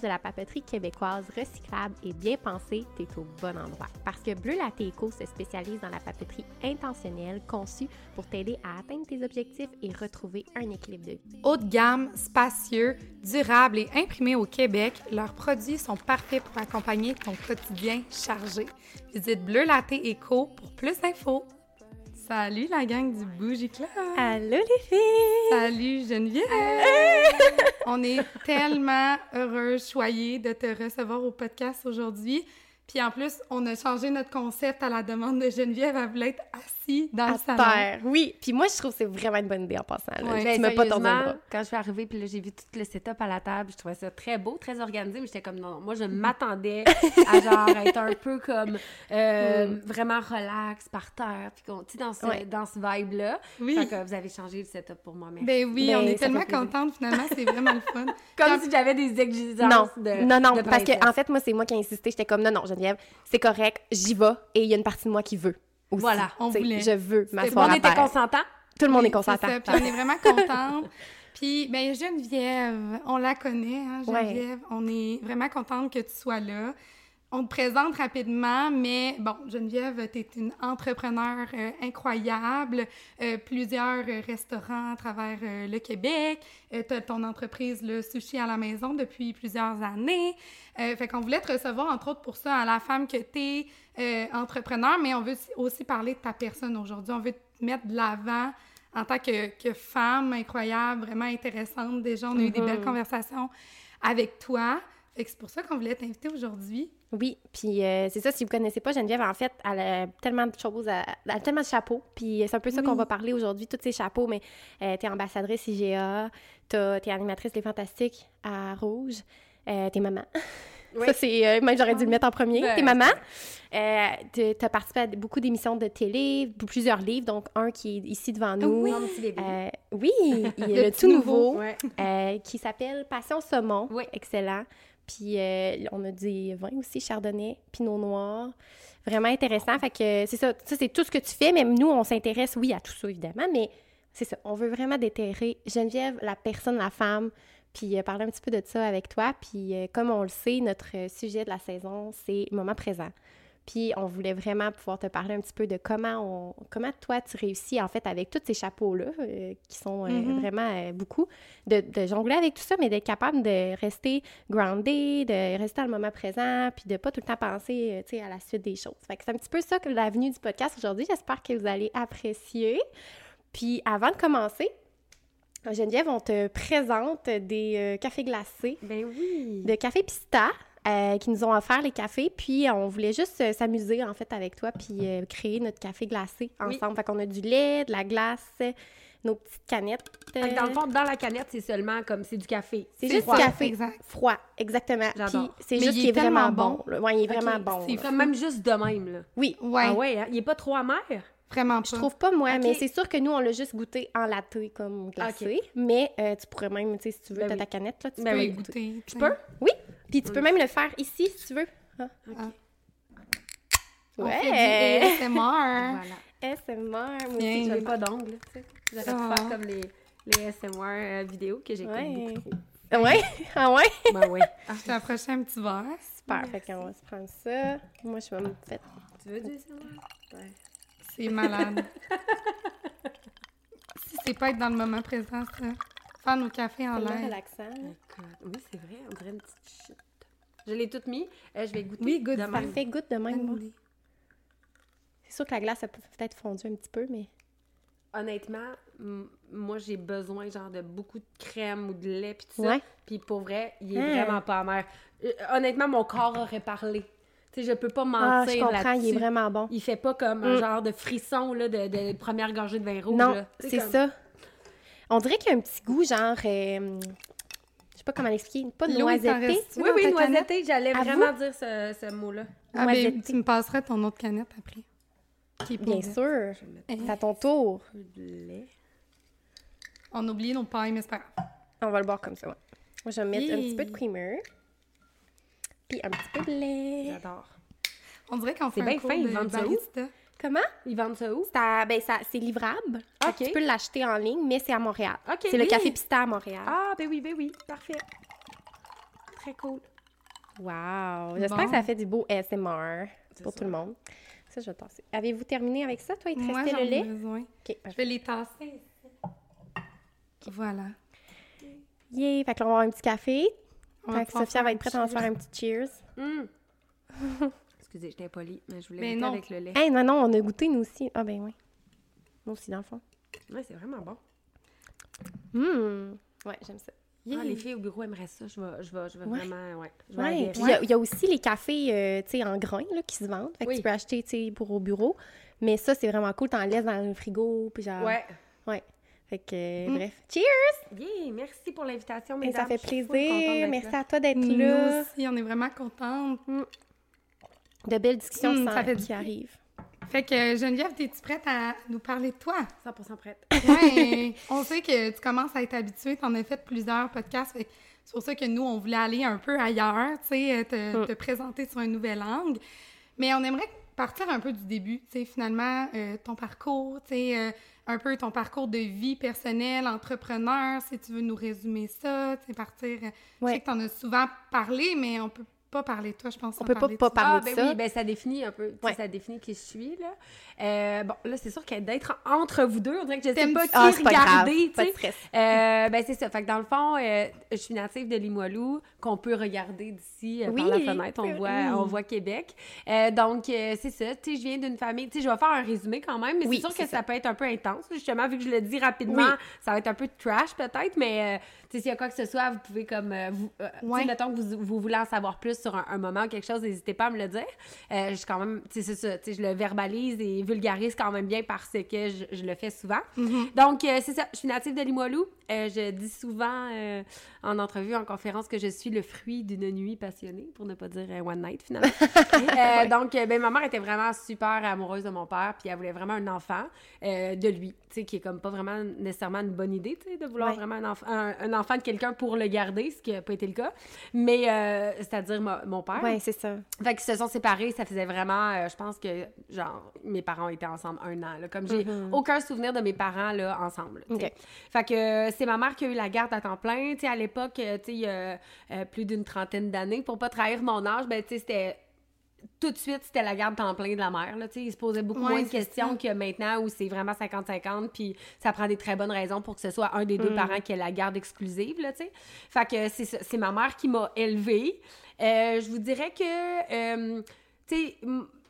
de la papeterie québécoise recyclable et bien pensée, t'es au bon endroit. Parce que Bleu Latte Eco se spécialise dans la papeterie intentionnelle conçue pour t'aider à atteindre tes objectifs et retrouver un équilibre de vie. Haut de gamme, spacieux, durable et imprimé au Québec, leurs produits sont parfaits pour accompagner ton quotidien chargé. Visite Bleu Latte Eco pour plus d'infos. Salut la gang du Bougie Club! Allô les filles! Salut Geneviève! On est tellement heureux, choyés de te recevoir au podcast aujourd'hui. Puis en plus, on a changé notre concept à la demande de Geneviève. Elle voulait être assise dans À le salon. terre, oui. Puis moi, je trouve que c'est vraiment une bonne idée en passant. Là. Ouais. tu Ben, m'as pas sérieusement, bras. Quand je suis arrivée, puis là, j'ai vu tout le setup à la table, je trouvais ça très beau, très organisé, mais j'étais comme, non, non, moi, je m'attendais à genre être un peu comme euh, vraiment relax, par terre, puis qu'on- tu sais, dans ce, Ouais. dans ce vibe-là. Oui. Fait que vous avez changé le setup pour moi, merci. Ben oui, Ben, on est tellement fait plaisir. contente finalement, c'est vraiment le fun. comme si j'avais des exigences Non, de non, non, de parce que en fait, moi, c'est moi qui ai insisté. J'étais comme, non, non, Geneviève, c'est correct, j'y vais. Et il y a une partie de moi qui veut aussi. Voilà, on voulait. Je veux Tout m'asseoir le monde à était terre. consentant? Tout le monde Oui, est consentant. c'est ça, Puis on est vraiment contente. Puis, ben Geneviève, on la connaît, hein, Ouais. Geneviève. On est vraiment contente que tu sois là. On te présente rapidement, mais bon, Geneviève, tu es une entrepreneure euh, incroyable, euh, plusieurs euh, restaurants à travers euh, le Québec. tu as ton entreprise, le Sushi à la maison, depuis plusieurs années. Euh, fait qu'on voulait te recevoir, entre autres, pour ça, à la femme que tu es entrepreneur, mais on veut aussi- parler de ta personne aujourd'hui. On veut te mettre de l'avant en tant que, que femme incroyable, vraiment intéressante. Déjà, on a eu des belles conversations avec toi. C'est pour ça qu'on voulait t'inviter aujourd'hui. Oui, puis euh, c'est ça, si vous connaissez pas Geneviève, en fait, elle a tellement de choses, à- elle a tellement de chapeaux, puis c'est un peu ça qu'on va parler aujourd'hui, tous ces chapeaux, mais euh, t'es ambassadrice IGA, t'es animatrice Les Fantastiques à Rouge, euh, t'es maman. Oui. Ça, c'est... euh, même j'aurais dû le mettre en premier. Ben, t'es maman? Euh, t'as participé à beaucoup d'émissions de télé, plusieurs livres, donc un qui est ici devant nous. Oui. Euh, oui, il y a le, petit tout nouveau. nouveau, Ouais. euh, qui s'appelle Passion Saumon. Oui. Excellent. Puis euh, on a des vins aussi, Chardonnay, Pinot Noir. Vraiment intéressant. Fait que c'est ça, ça c'est tout ce que tu fais. Même nous, on s'intéresse, oui, à tout ça, évidemment, mais c'est ça. On veut vraiment déterrer Geneviève, la personne, la femme, puis euh, parler un petit peu de ça avec toi. Puis euh, comme on le sait, notre euh, sujet de la saison, c'est moment présent. Puis on voulait vraiment pouvoir te parler un petit peu de comment on, comment toi tu réussis en fait avec tous ces chapeaux-là, euh, qui sont euh, Mhm. vraiment euh, beaucoup, de, de jongler avec tout ça, mais d'être capable de rester grounded, de rester dans le moment présent, puis de pas tout le temps penser tu sais, à la suite des choses. Fait que c'est un petit peu ça que l'avenue du podcast aujourd'hui. J'espère que vous allez apprécier. Puis avant de commencer, Geneviève, on te présente des euh, cafés glacés Ben oui. de Café Pista euh, qui nous ont offert les cafés. Puis on voulait juste euh, s'amuser en fait avec toi puis euh, créer notre café glacé Oui. ensemble. Fait qu'on a du lait, de la glace, nos petites canettes. Fait que dans le fond, dans la canette, c'est seulement comme c'est du café. c'est juste froid, du café exact. froid, exactement. J'adore. Puis c'est Mais juste il qu'il est est vraiment tellement bon. là. Ouais, il est vraiment bon. c'est même juste de même, là. Oui. Ouais, Ah ouais, hein? Il est pas trop amer? Vraiment pas. Je trouve pas moi, mais c'est sûr que nous on l'a juste goûté en latte comme glacé. Mais euh, tu pourrais même, tu sais, si tu veux, Ben t'as oui. ta canette là, tu Ben peux oui. goûter. goûter. Je peux? Oui. Puis tu peux même le faire ici si tu veux. Ah. On Ouais. fait du ASMR. Voilà. SMR, moi aussi, je J'ai pas d'ongles, tu sais. J'aurais pu Ah. faire comme les, les ASMR euh, vidéos que j'écoute Ouais. beaucoup trop. Ah ouais? Ah ouais? Ben oui. Je t'ai approché un petit verre. Super. Fait qu'on va se prendre ça. Moi, je vais me faire... Tu veux du ASMR? Ouais. C'est malade. si c'est pas être dans le moment présent, ça. Faire nos cafés en l'air. relaxant. Oui, c'est vrai, on dirait une petite chute. Je l'ai toute mis. Euh, je vais goûter. Oui, goûte. de même. Parfait, goûte de même. moi. C'est sûr que la glace, ça peut peut-être fondu un petit peu, mais... Honnêtement, moi, j'ai besoin genre de beaucoup de crème ou de lait puis tout ça. Puis pour vrai, il est Ah. vraiment pas amer. Euh, honnêtement, mon corps aurait parlé. Sais, je peux pas Ah, mentir je comprends, il est vraiment bon. Il fait pas comme un Mm. genre de frisson là, de, de première gorgée de vin rouge. Non, c'est comme- ça. On dirait qu'il y a un petit goût, genre... euh, je sais pas comment l'expliquer. Pas t'en noisetté. Oui, oui, noisetté, j'allais vraiment dire ce, ce mot-là. Ah, ben, tu me passeras ton autre canette après. Qui est Bien sûr. C'est à ton tour. de. On a oublié nos pailles, mais c'est pas grave. On va le boire comme ça, ouais. Moi, je vais mettre un petit peu de creamer. Puis un petit peu de lait. J'adore. On dirait qu'on fait C'est un bien cours fin, ils de vendent ça où? Comment? Ils vendent ça où? C'est à- ben, ça, c'est livrable. Fait que Ok. Tu peux l'acheter en ligne, mais c'est à Montréal. C'est le. Café Pista à Montréal. Ah, ben oui, ben oui. Parfait. très cool. Wow! J'espère Bon. que ça fait du beau ASMR pour ça. tout le monde. Ça, je vais tasser. Avez-vous terminé avec ça, toi? Il te Moi, restait j'en le ai lait? besoin. Je vais les tasser. Voilà. Yeah! Fait que là, on va avoir un petit café. Fait que Sophia va être prête à en faire un petit cheers. Hum. Excusez, j'étais impolie, mais je voulais Mais goûter non. avec le lait. Hey, non, non, on a goûté, nous aussi. Ah, ben oui. Nous aussi, dans le fond. Ouais, c'est vraiment bon. Hum! Ouais, j'aime ça. Ah, les filles au bureau aimeraient ça. Je vais, je vais, je vais Ouais. vraiment, ouais. Je vais Ouais, puis il y a- il y, a aussi les cafés, euh, tu sais, en grains, là, qui se vendent. Fait que Oui. tu peux acheter, tu sais, pour au bureau. Mais ça, c'est vraiment cool. T'en laisses dans le frigo, puis genre... Ouais. Fait que, euh, Mm. bref. Cheers! Yeah, merci pour l'invitation, Et mesdames. ça fait plaisir. Merci là. à toi d'être Nous là. aussi, on est vraiment contentes. De belles discussions Mm, ça fait qui arrivent. Fait que Geneviève, es-tu prête à nous parler de toi? 100% prête. Ouais, on sait que tu commences à être habituée, tu en as fait plusieurs podcasts, fait que c'est pour ça que nous, on voulait aller un peu ailleurs, tu sais, te, Mm. te présenter sur un nouvel angle. Mais on aimerait partir un peu du début, tu sais, finalement, euh, ton parcours, tu sais, euh, un peu ton parcours de vie personnelle, entrepreneur, si tu veux nous résumer ça, tu sais, partir... Je sais que tu en as souvent parlé, mais on peut pas parler de toi, je pense. On peut pas- parler de pas toi. parler ah, ben ça. oui, ben ça définit un peu, Ouais. ça définit qui je suis, là. Euh, bon, là, c'est sûr que d'être entre vous deux, on dirait que je sais pas qui Ah, pas grave. regarder, Pas tu de sais. stress. Euh, ben c'est ça. Fait que dans le fond, euh, je suis native de Limoilou, qu'on peut regarder d'ici euh, par la fenêtre. On voit, on voit Québec. Euh, donc euh, c'est ça. Tu sais, je viens d'une famille. Tu sais, je vais faire un résumé quand même, mais Oui, c'est sûr que ça. ça. peut être un peu intense. Justement, vu que je le dis rapidement, Oui. ça va être un peu trash peut-être, mais euh, tu sais, s'il y a quoi que ce soit, vous pouvez comme euh, vous, euh, mettons que vous, vous voulez en savoir plus sur un, un moment ou quelque chose, n'hésitez pas à me le dire. Euh, je quand même, c'est ça. Je le verbalise et vulgarise quand même bien parce que je, je le fais souvent. Mhm. Donc, euh, c'est ça. Je suis native de Limoilou. Euh, je dis souvent euh, en entrevue, en conférence, que je suis le fruit d'une nuit passionnée, pour ne pas dire one night, finalement. Donc, ben, ma mère était vraiment super amoureuse de mon père, puis elle voulait vraiment un enfant de lui, qui est comme pas vraiment nécessairement une bonne idée, tu sais, de vouloir Ouais. vraiment un, enf- un- un enfant de quelqu'un pour le garder, ce qui n'a pas été le cas. Mais, euh, c'est-à-dire mo- mon père. Ouais, c'est ça. Fait qu'ils se sont séparés, ça faisait vraiment, euh, je pense que, genre, mes parents étaient ensemble un an, là, comme j'ai Mhm. aucun souvenir de mes parents, là, ensemble, tu sais. OK. Fait que euh, c'est ma mère qui a eu la garde à temps plein, tu sais, à l'époque, tu sais, il y a euh, plus d'une trentaine d'années, pour pas trahir mon âge, ben, tu sais, c'était... Tout de suite, c'était la garde temps plein de la mère. Là, il se posait beaucoup Ouais, moins de questions que maintenant où c'est vraiment 50-50, puis ça prend des très bonnes raisons pour que ce soit un des deux Mm. parents qui ait la garde exclusive. Là, fait que c'est ma mère qui m'a élevée. Euh, je vous dirais que, euh, tu sais,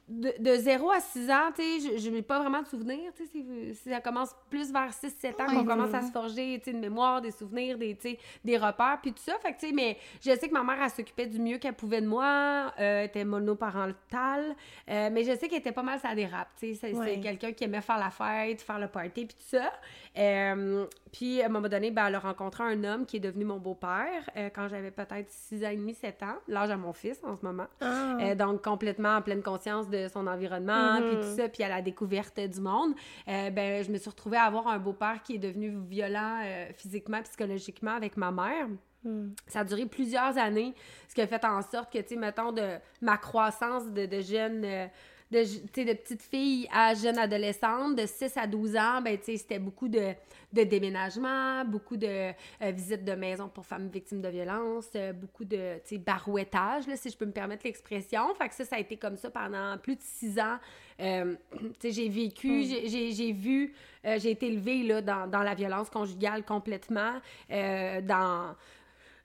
de, de 0 à 6 ans, tu sais, je n'ai pas vraiment de souvenirs. Tu sais, c'est- c'est- ça commence plus vers 6-7 ans qu'on commence à se forger, tu sais, une mémoire, des souvenirs, des, des repères, puis tout ça. Fait que, tu sais, mais je sais que ma mère, elle s'occupait du mieux qu'elle pouvait de moi, euh, était monoparentale, euh, mais je sais qu'elle était pas mal ça dérape, tu sais. C'est Ouais. quelqu'un qui aimait faire la fête, faire le party, puis tout ça. Euh, puis, à un moment donné, ben, elle a rencontré un homme qui est devenu mon beau-père euh, quand j'avais peut-être 6 ans et demi, 7 ans, l'âge à mon fils en ce moment. Ah. Euh, donc, complètement en pleine conscience de son environnement, Mhm. puis tout ça, puis à la découverte du monde. Euh, ben, je me suis retrouvée à avoir un beau-père qui est devenu violent physiquement, psychologiquement avec ma mère. Hmm. Ça a duré plusieurs années, ce qui a fait en sorte que, tu sais, mettons, de ma croissance de, de jeune... de, de petite fille à jeune adolescente, de 6 à 12 ans, ben, c'était beaucoup de, de déménagements, beaucoup de euh, visites de maisons pour femmes victimes de violences, euh, beaucoup de, barouettage, là, si je peux me permettre l'expression. Fait que ça, ça a été comme ça pendant plus de 6 ans. Euh, j'ai vécu, Mm. j'ai- vu, euh, j'ai été élevée, là, dans, dans la violence conjugale complètement, dans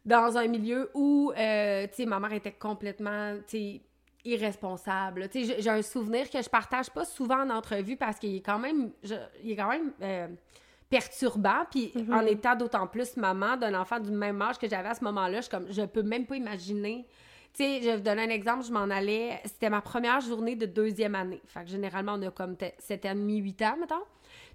dans un milieu où, tu sais, ma mère était complètement, tu sais, irresponsable. J'ai- un souvenir que je partage pas souvent en entrevue parce qu'il est quand même, je- il est quand même euh, perturbant. Puis Mhm. en étant d'autant plus maman d'un enfant du même âge que j'avais à ce moment-là, je comme, je peux même pas imaginer. Tu sais, je vais vous donner un exemple, je m'en allais, c'était ma première journée de deuxième année. Fait que généralement, on a comme 7 ans et demi, 8 ans, mettons.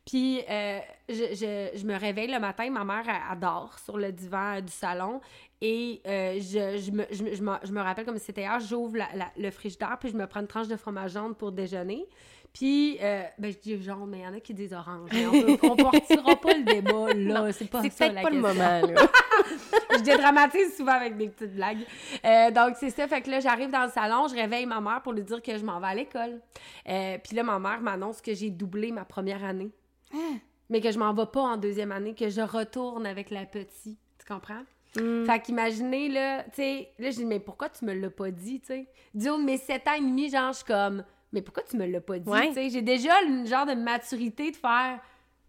Puis, euh, je, je- je me réveille le matin, ma mère, dort sur le divan euh, du salon. Et euh, je, je, me, je, me- je me- je me rappelle comme si c'était hier, j'ouvre la- la- le frigidaire, puis je me prends une tranche de fromage jaune pour déjeuner. Puis, ben, je dis jaune, mais il y en a qui disent orange. Mais on on partira pas le débat, là. C'est pas ça, la pas le moment, là. je dédramatise souvent avec des petites blagues. Donc, c'est ça. Fait que là, j'arrive dans le salon, je réveille ma mère pour lui dire que je m'en vais à l'école. Puis là, ma mère m'annonce que j'ai doublé ma première année. Hein? Mais que je m'en vais pas en deuxième année, que je retourne avec la petite. Tu comprends? Mm. Fait qu'imaginez, là, tu sais, là, j'ai dit, mais pourquoi tu me l'as pas dit, tu sais? Du haut de mes 7 ans et demi, genre, je suis comme, mais pourquoi tu me l'as pas dit, Ouais. tu sais? J'ai déjà une genre de maturité de faire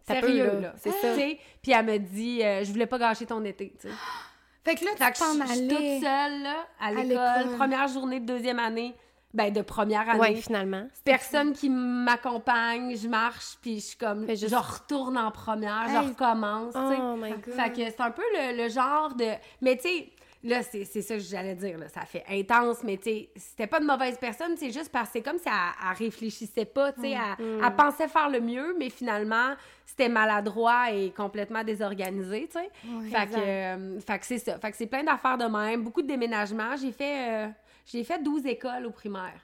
sérieux, peut, là. là. C'est ça. Tu sais? Puis elle me dit, euh, je voulais pas gâcher ton été, tu sais. Fait que là, tu t'en je je suis toute allais. seule, là, à l'école. première journée de deuxième année, ben, de première année. Ouais, finalement. Personne qui m'accompagne, je marche, puis je suis comme, juste- je retourne en première, je recommence. Oh my god. Fait que c'est un peu le, le genre de. Mais tu sais, là, c'est c'est ça que j'allais dire, là. Ça fait intense, mais tu sais, c'était pas de mauvaise personne, c'est juste parce que c'est comme si elle, elle réfléchissait pas, tu sais. Elle, elle pensait faire le mieux, mais finalement, c'était maladroit et complètement désorganisé, tu sais. Ouais, fait, que, euh, fait que c'est ça. Fait que c'est plein d'affaires de même, beaucoup de déménagements. J'ai fait, euh, j'ai fait 12 écoles au primaire.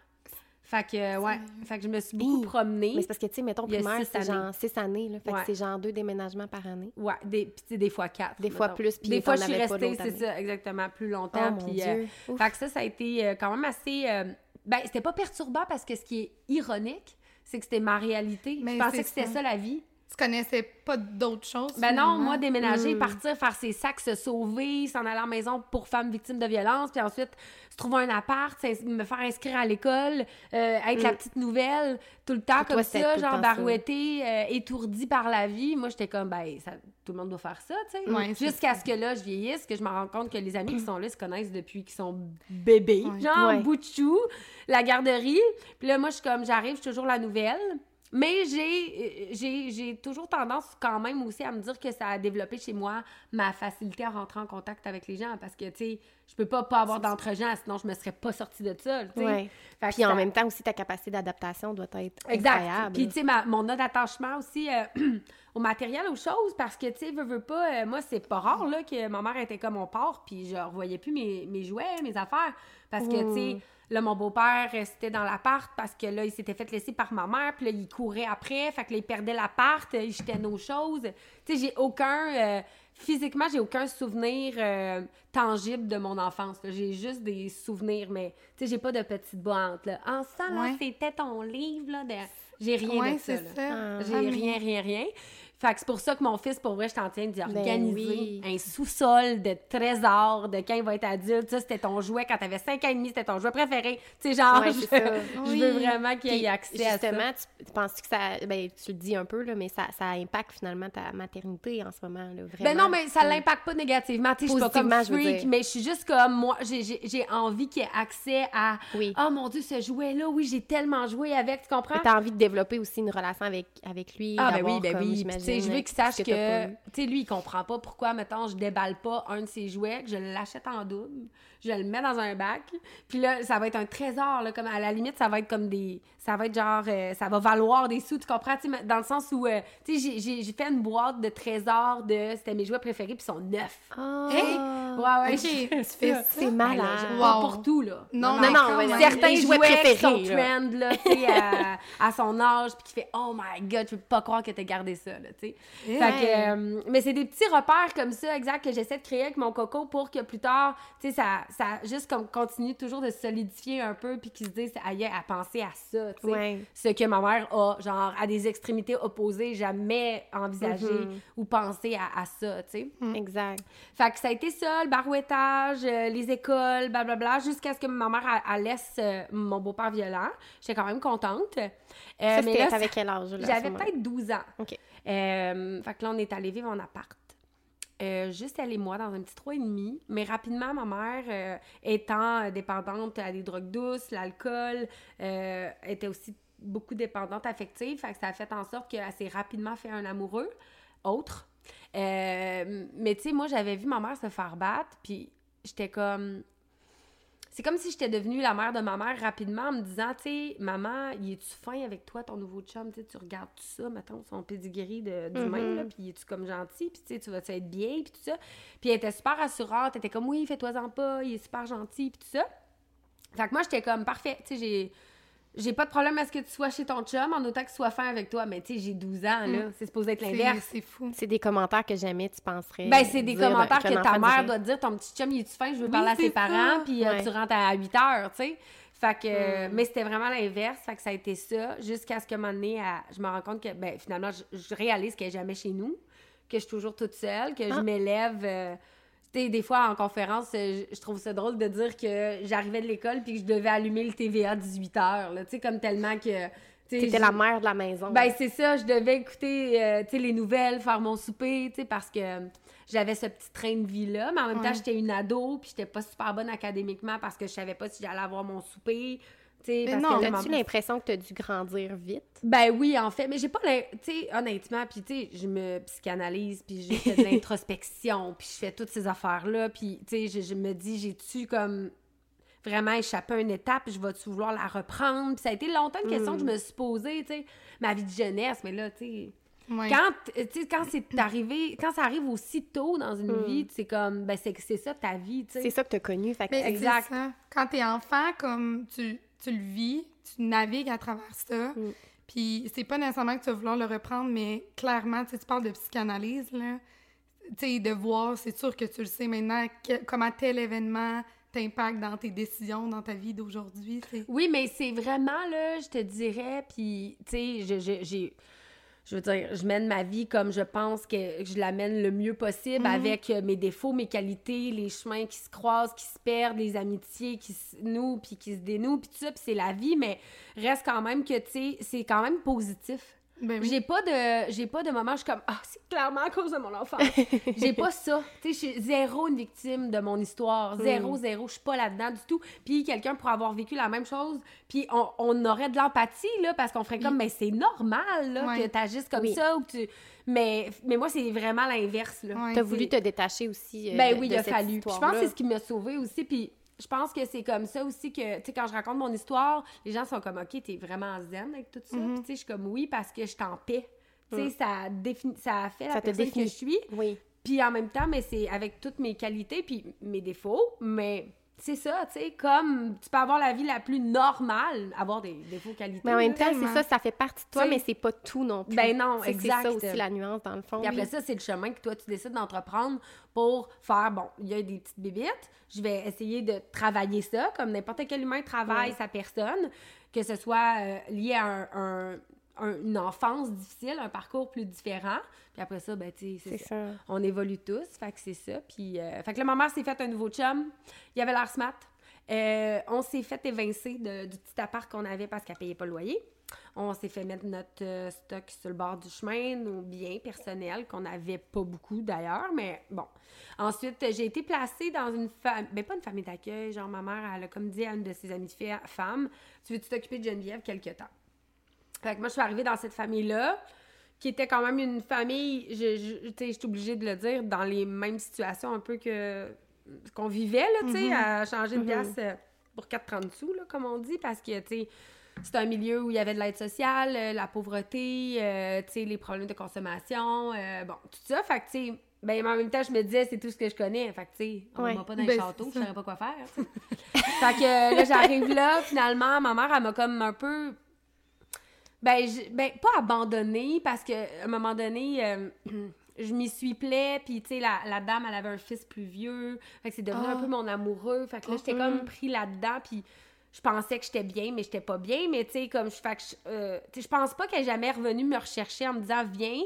Fait que, ouais. Fait que je me suis beaucoup Hi. promenée. Mais c'est parce que, tu sais, mettons, primaire, six c'est genre six années. Là, fait Ouais. que c'est genre deux déménagements par année. Ouais, des, puis tu sais, des fois quatre. Des fois plus, puis Des fois, je suis restée, c'est ça, exactement, plus Oh longtemps. mon puis, euh, fait que ça, ça a été euh, quand même assez. euh, ben, c'était pas perturbant parce que ce qui est ironique, c'est que c'était ma réalité. Mais je pensais c'est que c'était ça. ça la vie. Tu connaissais pas d'autres choses? Ben non, moi, déménager, Mm. partir, faire ses sacs, se sauver, s'en aller en maison pour femmes victimes de violence, puis ensuite se trouver un appart, me faire inscrire à l'école, euh, être la petite nouvelle, tout le temps Pour comme ça, genre temps ça. barouetté, euh, étourdi par la vie. Moi, j'étais comme, ben, ça- tout le monde doit faire ça, tu sais. Ouais, Jusqu'à ce que là, je vieillisse, que je me rends compte que les amis qui sont là se connaissent depuis qu'ils sont bébés, Ouais. genre Ouais. bout de chou, la garderie. Puis là, moi, je suis comme, j'arrive, je suis toujours la nouvelle. Mais j'ai, euh, j'ai toujours tendance quand même aussi à me dire que ça a développé chez moi ma facilité à rentrer en contact avec les gens parce que, tu sais, je peux pas pas avoir d'entre-gens, sinon je me serais pas sortie de ça. Ouais. Puis en même temps aussi, ta capacité d'adaptation doit être Exact. incroyable. Puis, tu sais, ma- mon attachement aussi euh, au matériel, aux choses, parce que, tu sais, veux, veux pas, euh, moi, c'est pas rare, là, que ma mère était comme on part, puis je revoyais plus mes, mes jouets, mes affaires. Parce que, tu sais, là, mon beau-père restait dans l'appart parce que là, il s'était fait laisser par ma mère, puis là, il courait après, fait que là, il perdait l'appart, il jetait nos choses. Tu sais, j'ai aucun. euh, physiquement, j'ai aucun souvenir euh, tangible de mon enfance. J'ai juste des souvenirs, mais tu sais, j'ai pas de petite boîte. Là. En ça, là, Ouais. c'était ton livre. Là, de... J'ai rien Ouais, de ça. ça. Ah. J'ai Ah, rien, rien, rien. Fait que c'est pour ça que mon fils, pour vrai, je t'en tiens Ben d'organiser oui. un sous-sol de trésors de quand il va être adulte. Ça, c'était ton jouet. Quand t'avais 5 ans et demi, c'était ton jouet préféré. Tu sais, genre, Ouais, je, Oui. veux vraiment qu'il y ait accès à ça. justement, tu, tu penses que ça. Ben, tu le dis un peu, là, mais ça, ça impacte finalement ta maternité en ce moment. Là, vraiment? Ben non, mais ça Mm. l'impacte pas négativement. Tu sais, je suis pas comme freak, mais je suis juste comme moi. J'ai- envie qu'il ait accès à. Oui. Oh mon Dieu, ce jouet-là, oui, j'ai tellement joué avec, tu comprends? Tu as envie de développer aussi une relation avec, avec lui. Ah, ben oui, ben comme, oui. Sais, je veux qu'il sache que, tu sais, lui, il comprend pas pourquoi, mettons, je déballe pas un de ses jouets, que je l'achète en double, je le mets dans un bac, puis là, ça va être un trésor, là, comme à la limite, ça va être comme des, ça va être genre, euh, ça va valoir des sous, tu comprends, tu sais, dans le sens où, euh, tu sais, j'ai- fait une boîte de trésors de, c'était mes jouets préférés, puis ils sont neufs. Ah. Hey! Ouais, ouais. Ok, je- tu fais ça. C'est malade. Wow. Pas pour tout, là. Non, Non, mais non, même. certains jouets, jouets qui préférés, sont là. trend, là, tu sais, à, à son âge, puis qui fait « Oh my God, je peux pas croire que t'as gardé ça, là, tu sais. Fait que, euh, mais c'est des petits repères comme ça, exact, que j'essaie de créer avec mon coco pour que plus tard, tu sais, ça, ça juste comme continue toujours de solidifier un peu, puis qu'ils se disent « Aïe, à penser à ça, tu sais. Ouais. Ce que ma mère a, genre, à des extrémités opposées, jamais envisagé Mhm. ou pensé à, à ça, tu sais. Exact. Fait que ça a été ça, le barouettage, euh, les écoles, blablabla, jusqu'à ce que ma mère elle, elle laisse euh, mon beau-père violent. J'étais quand même contente. Euh, Ça, mais là, avec quel âge? j'avais peut-être 12 ans. OK. Fait que là, on est allé vivre en appart. Euh, juste elle et moi dans un petit 3,5. Mais rapidement, ma mère, euh, étant dépendante à des drogues douces, l'alcool, euh, était aussi beaucoup dépendante affective. Fait que ça a fait en sorte qu'elle s'est rapidement fait un amoureux, autre. Mais tu sais, moi, j'avais vu ma mère se faire battre, puis j'étais comme... C'est comme si j'étais devenue la mère de ma mère rapidement en me disant, tu sais, maman, il est-tu fin avec toi, ton nouveau chum? Tu sais, tu regardes tout ça, mettons, son pedigree de- d'humain, Mhm. là, puis es-tu comme gentil? Puis tu vas-tu être bien? Puis tout ça? Puis elle était super rassurante, elle était comme, oui, fais-toi-en pas, il est super gentil, puis tout ça. Fait que moi, j'étais comme, parfait, tu sais, j'ai... J'ai pas de problème à ce que tu sois chez ton chum, en autant qu'il soit fin avec toi. Mais tu sais, j'ai 12 ans, là. C'est supposé être l'inverse. C'est fou. C'est des commentaires que jamais tu penserais. Ben, c'est des commentaires que ta mère dirait. doit te dire, ton petit chum, il est-tu fin, je veux Oui, parler à ses parents, puis euh, Ouais. tu rentres à 8 heures, tu sais. Fait que, euh, Mm. mais c'était vraiment l'inverse, fait que ça a été ça, jusqu'à ce que un moment donné, à- je me rends compte que, ben, finalement, je, je réalise qu'elle est jamais chez nous, que je suis toujours toute seule, que je Ah. m'élève, euh, tu sais, des fois, en conférence, euh, je, je trouve ça drôle de dire que j'arrivais de l'école puis que je devais allumer le TVA à 18 h tu sais, comme tellement que... T'étais la mère de la maison. ben, c'est ça, je devais écouter, euh, tu sais, les nouvelles, faire mon souper, tu sais, parce que j'avais ce petit train de vie-là, mais en même temps, j'étais une ado, puis j'étais pas super bonne académiquement parce que je savais pas si j'allais avoir mon souper, tu Mais parce non, que As-tu l'impression que t'as dû grandir vite? Ben oui, en fait, mais j'ai pas tu sais, honnêtement, puis tu sais, je me psychanalyse, puis j'ai fait de l'introspection, puis je fais toutes ces affaires-là, puis tu sais, je, je me dis, j'ai-tu comme vraiment échappé à une étape, je vais-tu vouloir la reprendre? Puis ça a été longtemps une question que je me suis posée, tu sais, ma vie de jeunesse, mais là, tu sais, Ouais. quand, tu c'est arrivé, quand ça arrive aussi tôt dans une Mm. vie, c'est comme, ben c'est c'est ça ta vie, tu C'est sais. ça que t'as connu. Fait que- Mais Exact. c'est ça. Quand t'es enfant, comme tu, tu le vis, tu navigues à travers ça. Mm. Puis c'est pas nécessairement que tu vas vouloir le reprendre, mais clairement, tu parles de psychanalyse, là. Tu sais, de voir, c'est sûr que tu le sais maintenant, que- comment tel événement t'impacte dans tes décisions, dans ta vie d'aujourd'hui. Oui, mais c'est vraiment, là, je te dirais, puis, tu sais, je- je- j'ai... Je veux dire, je mène ma vie comme je pense que je la mène le mieux possible avec euh, mes défauts, mes qualités, les chemins qui se croisent, qui se perdent, les amitiés qui se nouent puis qui se dénouent, puis tout ça, puis c'est la vie, mais reste quand même que, tu sais, c'est quand même positif. Ben oui. J'ai pas de j'ai pas de moment où je suis comme ah c'est clairement à cause de mon enfant. j'ai pas ça. Tu sais je suis zéro une victime de mon histoire, zéro zéro, je suis pas là-dedans du tout. Puis quelqu'un pourrait avoir vécu la même chose, puis on, on aurait de l'empathie là parce qu'on ferait comme mais c'est normal là Ouais. que t'agisses comme Oui. ça ou que tu mais mais moi c'est vraiment l'inverse là. Ouais. T'as voulu te détacher aussi. euh, Ben de- oui, de il a cette fallu. Puis je pense que c'est ce qui m'a sauvée aussi. Puis je pense que c'est comme ça aussi que, tu sais, quand je raconte mon histoire, les gens sont comme, OK, t'es vraiment zen avec tout ça. Mhm. Puis tu sais, je suis comme, oui, parce que je suis en paix. Tu sais, Mm. ça, défini- ça a fait la Ça te personne que je suis. Oui. Puis en même temps, mais c'est avec toutes mes qualités puis mes défauts, mais c'est ça, tu sais, comme tu peux avoir la vie la plus normale, avoir des défauts, qualités. Mais en même temps, c'est ça, ça fait partie de toi, mais c'est pas tout non plus. Ben non, exact. C'est ça aussi la nuance, dans le fond. Puis après oui. ça, c'est le chemin que toi, tu décides d'entreprendre pour faire, bon, il y a des petites bébites, je vais essayer de travailler ça, comme n'importe quel humain travaille Ouais. sa personne, que ce soit euh, lié à un- un- un- une enfance difficile, un parcours plus différent. Puis après ça, ben, tu sais, c'est C'est ça. ça. On évolue tous, fait que c'est ça. Puis, euh, fait que là, ma mère s'est fait un nouveau chum. Il avait l'air smart. Euh, on s'est fait évincer de- du petit appart qu'on avait parce qu'elle payait pas le loyer. On s'est fait mettre notre euh, stock sur le bord du chemin, nos biens personnels, qu'on n'avait pas beaucoup d'ailleurs, mais bon. Ensuite, j'ai été placée dans une famille, ben pas une famille d'accueil, genre ma mère, elle a comme dit à une de ses amies femmes, tu veux-tu t'occuper de Geneviève quelque temps? Fait que moi, je suis arrivée dans cette famille-là, qui était quand même une famille, je, je, je suis obligée de le dire, dans les mêmes situations un peu que qu'on vivait, là, tu sais, Mhm. à changer de Mhm. pièce euh, pour 4,30 sous, là, comme on dit, parce que, tu sais, c'est un milieu où il y avait de l'aide sociale, euh, la pauvreté, euh, tu sais, les problèmes de consommation, euh, bon, tout ça. Fait que, tu sais, ben, mais en même temps, je me disais, c'est tout ce que je connais. Fait que, tu sais, on Ouais. va pas dans Ben, châteaux, c'est je savais pas quoi faire. fait que là, j'arrive là, finalement, ma mère, elle m'a comme un peu. Ben, je- ben pas abandonnée, parce que à un moment donné. euh, Je m'y suis plaît, puis tu sais, la, la dame, elle avait un fils plus vieux. Fait que c'est devenu un Ah. peu mon amoureux. Fait que là, j'étais Mhm. comme pris là-dedans, puis je pensais que j'étais bien, mais j'étais pas bien. Mais tu sais, comme je fait que je, euh, je pense pas qu'elle est jamais revenue me rechercher en me disant viens,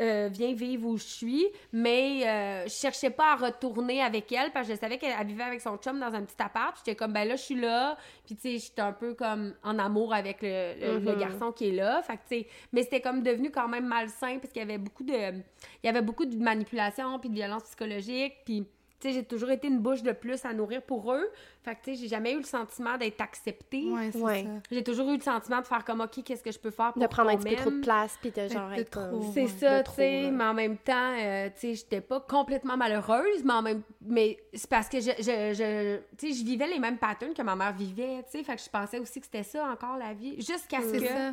euh, viens vivre où je suis. Mais euh, je cherchais pas à retourner avec elle parce que je savais qu'elle elle vivait avec son chum dans un petit appart. J'étais comme ben là, je suis là. Puis tu sais, j'étais un peu comme en amour avec le, le- le Mhm. garçon qui est là. Fait que tu sais, mais c'était comme devenu quand même malsain parce qu'il y avait beaucoup de, il y avait beaucoup de manipulation puis de violence psychologique. Puis tu sais, j'ai toujours été une bouche de plus à nourrir pour eux. Fait que, tu sais, j'ai jamais eu le sentiment d'être acceptée. Ouais, c'est Ouais. ça. J'ai toujours eu le sentiment de faire comme, OK, qu'est-ce que je peux faire pour De prendre un petit peu trop de place, puis de genre être C'est ça, tu sais, mais en même temps, euh, tu sais, j'étais pas complètement malheureuse, mais en même mais c'est parce que je, je, je tu sais, je vivais les mêmes patterns que ma mère vivait, tu sais, fait que je pensais aussi que c'était ça encore la vie, jusqu'à ce C'est que, ça.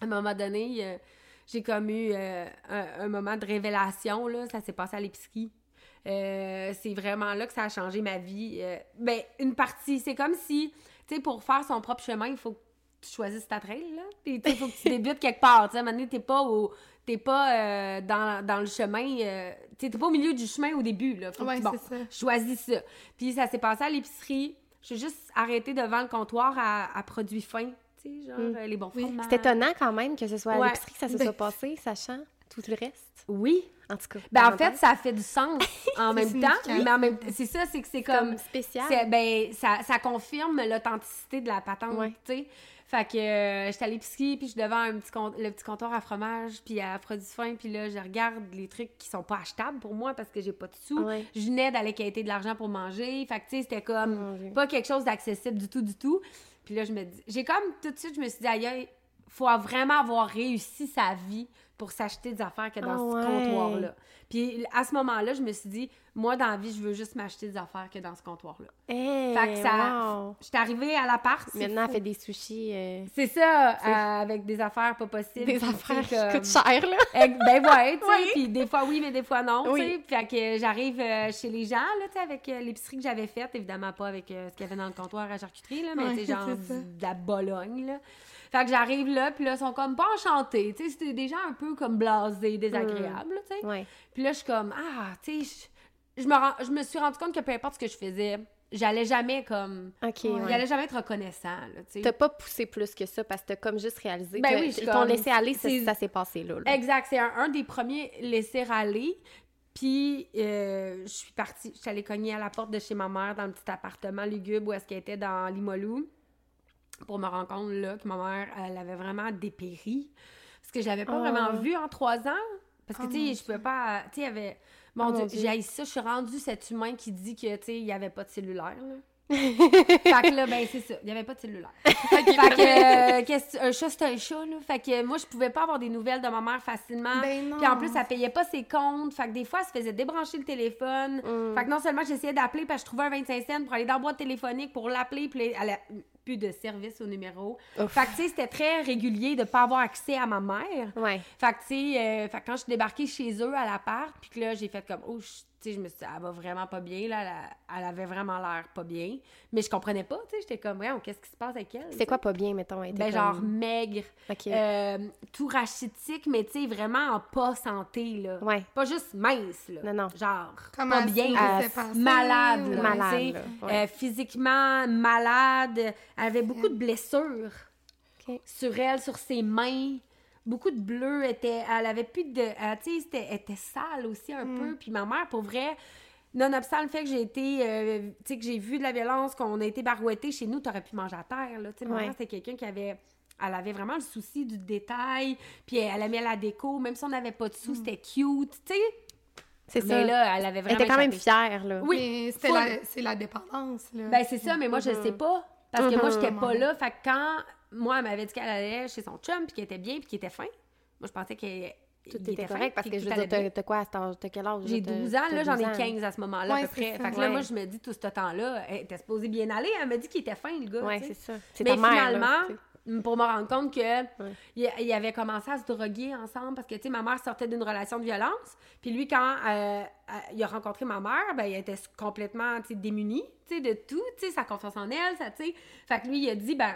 à un moment donné, euh, j'ai comme eu euh, un, un moment de révélation, là, ça s'est passé à l'épicerie. Euh, c'est vraiment là que ça a changé ma vie. Euh, ben, une partie, c'est comme si, tu sais, pour faire son propre chemin, il faut que tu choisisses ta trail, là. Puis, tu sais, il faut que tu débutes quelque part, tu sais, à un moment donné, t'es pas au... T'es pas euh, dans, dans le chemin, euh, tu t'es pas au milieu du chemin au début, là. Faut que Ouais, tu- bon, ça. choisis ça. Puis ça s'est passé à l'épicerie. Je suis juste arrêtée devant le comptoir à, à produits fins, tu sais, genre Mm. les bons Oui. fromages. C'est étonnant quand même que ce soit à Ouais. l'épicerie que ça se soit passé, sachant. Tout le reste? Oui. En tout cas. Ben, en fait, ça fait du sens en même temps. Mais en même c'est ça, c'est que c'est comme. comme spécial. ben, ça, ça confirme l'authenticité de la patente, Ouais. tu sais. Fait que euh, j'étais à l'épicerie, puis je suis devant un petit le petit comptoir à fromage, puis à produits fins, puis là, je regarde les trucs qui sont pas achetables pour moi parce que j'ai pas de sous. Ouais. Je venais d'aller quêter de l'argent pour manger. Fait que, tu sais, c'était comme Dieu. pas quelque chose d'accessible du tout, du tout. Puis là, je me dis, j'ai comme tout de suite, je me suis dit, aïe, aïe, faut vraiment avoir réussi sa vie pour s'acheter des affaires que dans Ah ce ouais. comptoir-là. Puis à ce moment-là, je me suis dit, moi, dans la vie, je veux juste m'acheter des affaires que dans ce comptoir-là. Hey, Fait que ça- wow. J'étais arrivée à l'appart. Maintenant, elle fait des sushis. euh, C'est ça, euh, avec des affaires pas possibles. des affaires qui coûtent cher, là. Ex- Ben ouais, tu sais, puis des fois oui, mais des fois non, Oui. Fait que j'arrive euh, chez les gens, là, tu sais, avec l'épicerie que j'avais faite, évidemment pas avec euh, ce qu'il y avait dans le comptoir à charcuterie, là, mais Ouais, genre de la Bologne, là. Fait que j'arrive là, puis là, ils sont comme pas enchantés, tu sais, c'était des gens un peu comme blasés, désagréables, là, tu sais. Ouais. Puis là, je suis comme, ah, tu sais, je- me je me suis rendu compte que peu importe ce que je faisais, j'allais jamais comme... OK, Ouais. J'allais jamais être reconnaissant, là, tu sais. T'as pas poussé plus que ça parce que t'as comme juste réalisé Ben que oui, laissé aller, ça, s'est passé là. là. Exact, c'est un, un des premiers laisser aller. Puis, euh, je suis partie, je suis allée cogner à la porte de chez ma mère dans le petit appartement lugubre où est-ce qu'elle était dans Limoilou pour me rendre compte là que ma mère, elle avait vraiment dépéri. Parce que je l'avais pas Oh. vraiment vue en trois ans. Parce que, Oh tu sais, je pouvais pas. Tu sais, il y avait. Mon Oh mon Dieu, Dieu. j'ai ça. Je suis rendue cet humain qui dit que, tu sais, il y avait pas de cellulaire, là. fait que là, ben, c'est ça. Il y avait pas de cellulaire. fait que, euh, qu'est-ce un chat, c'est un chat, là. Fait que moi, je pouvais pas avoir des nouvelles de ma mère facilement. Ben non. Puis en plus, elle payait pas ses comptes. Fait que des fois, elle se faisait débrancher le téléphone. Mm. Fait que non seulement j'essayais d'appeler parce que je trouvais un 25 cents pour aller dans la boîte téléphonique pour l'appeler, puis elle plus de service au numéro. Ouf. Fait que, tu sais, c'était très régulier de pas avoir accès à ma mère. Ouais. Fait que, tu sais, euh, quand je suis débarquée chez eux à l'appart, puis que là, j'ai fait comme, oh, je- tu sais, je me suis dit, elle va vraiment pas bien, là, elle, a- elle avait vraiment l'air pas bien. Mais je comprenais pas, tu sais, j'étais comme, ouais, qu'est-ce qui se passe avec elle? C'est quoi pas bien, mettons? elle était Ben, genre maigre, OK. euh, tout rachitique, mais tu sais, vraiment en pas santé, là. Ouais. Pas juste mince, là. Non, non. Genre, Comment pas bien. ça euh, malade, Malade, là, ouais. Euh, physiquement malade. Elle avait beaucoup de blessures sur elle, sur ses mains. Beaucoup de bleu. Était, elle avait plus de... elle, Tu sais, c'était- elle était sale aussi un peu. Puis ma mère, pour vrai... Nonobstant le fait que j'ai été, euh, tu sais, que j'ai vu de la violence, qu'on a été barouettés chez nous, t'aurais pu manger à terre, là. Tu sais, ma Ouais. mère, c'était quelqu'un qui avait, elle avait vraiment le souci du détail, puis elle aimait la déco, même si on n'avait pas de sous, c'était cute, tu sais. C'est ça. Mais là, elle avait elle vraiment était quand même fière, là. Oui, full. la, c'est la dépendance, là. Ben, c'est ça, mais moi, je le sais pas. Parce que moi, j'étais pas Mhm. là. Fait que quand moi, elle m'avait dit qu'elle allait chez son chum, puis qu'elle était bien, puis qu'il était fin, moi, je pensais qu'elle. Tout était correct parce que je veux dire, t'as- quoi à cet âge? T'as quel âge? J'ai T'as- 12 ans, là, j'en 12 ai ans. 15 à ce moment-là, Ouais, à peu près. ça. Fait que là, Ouais. moi, je me dis, tout ce temps-là, elle était supposée bien aller. Elle m'a dit qu'il était fin, le gars. Ouais, sais. c'est ça. Mais ta mère, là, finalement, pour me rendre compte que il, il avait commencé à se droguer ensemble parce que tu sais ma mère sortait d'une relation de violence puis lui quand euh, euh, il a rencontré ma mère ben il était complètement tu sais démuni tu sais de tout tu sais sa confiance en elle ça tu sais fait que lui il a dit ben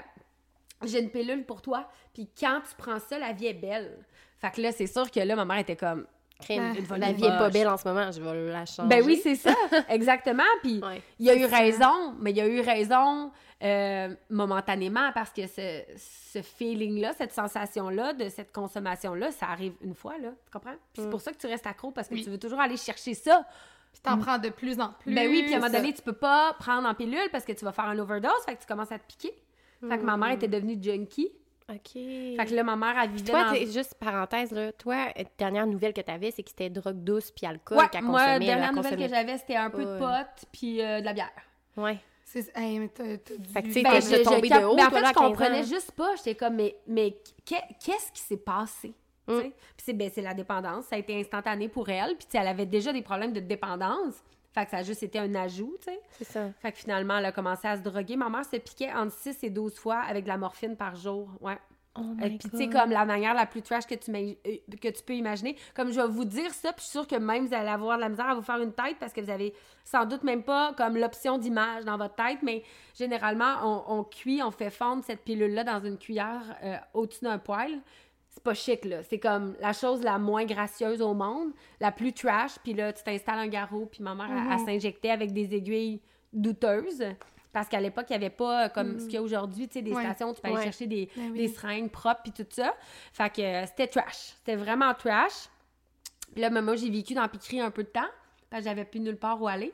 j'ai une pilule pour toi puis quand tu prends ça la vie est belle fait que là c'est sûr que là ma mère était comme Crime. Une La vie est pas belle en ce moment, je vais la changer. ben oui c'est ça exactement puis Ouais. il a eu C'est ça. raison, mais il a eu raison euh, momentanément parce que ce, ce feeling-là, cette sensation-là, de cette consommation-là, ça arrive une fois, là. Tu comprends? Puis c'est pour ça que tu restes accro parce que Oui. tu veux toujours aller chercher ça. Puis t'en prends de plus en plus. Ben oui, puis à un moment donné, tu peux pas prendre en pilule parce que tu vas faire un overdose, fait que tu commences à te piquer. Fait que ma mère était devenue junkie. OK. Fait que là, ma mère, elle vivait Toi, dans... t'es- juste parenthèse, là, toi, euh, dernière nouvelle que tu avais, c'est que c'était drogue douce puis alcool Ouais, qu'elle moi, consommait. la là, dernière elle nouvelle que j'avais, c'était un peu de Ouais. pot puis euh, de la bière. Ouais. C'est... Hey, mais t'as, t'as dû... Fait que tu sais, Ben, je tombé de haut, ben, en fait, là, je 15 comprenais ans. juste pas. J'étais comme, mais, mais qu'est- qu'est-ce qui s'est passé? Mm. Puis c'est, ben, c'est la dépendance. Ça a été instantané pour elle. Puis elle avait déjà des problèmes de dépendance. Fait que ça a juste été un ajout, tu sais. C'est ça. Fait que finalement, elle a commencé à se droguer. Ma mère se piquait entre 6 et 12 fois avec de la morphine par jour. Ouais. Oh Euh, Puis tu sais, comme la manière la plus trash que tu, m'im- euh, que tu peux imaginer. Comme je vais vous dire ça, puis je suis sûre que même vous allez avoir de la misère à vous faire une tête parce que vous avez sans doute même pas comme l'option d'image dans votre tête, mais généralement, on, on cuit, on fait fondre cette pilule-là dans une cuillère euh, au-dessus d'un poêle. C'est pas chic, là. C'est comme la chose la moins gracieuse au monde, la plus trash, puis là, tu t'installes un garrot, puis ma mère, elle- elle, s'injectait avec des aiguilles douteuses. Parce qu'à l'époque, il n'y avait pas comme ce qu'il y a aujourd'hui, tu sais, des Ouais. stations où tu peux aller chercher des, Ben oui. des seringues propres puis tout ça. Fait que euh, c'était trash. C'était vraiment trash. Puis là, moi, j'ai vécu dans Piquerie un peu de temps, parce que j'avais plus nulle part où aller.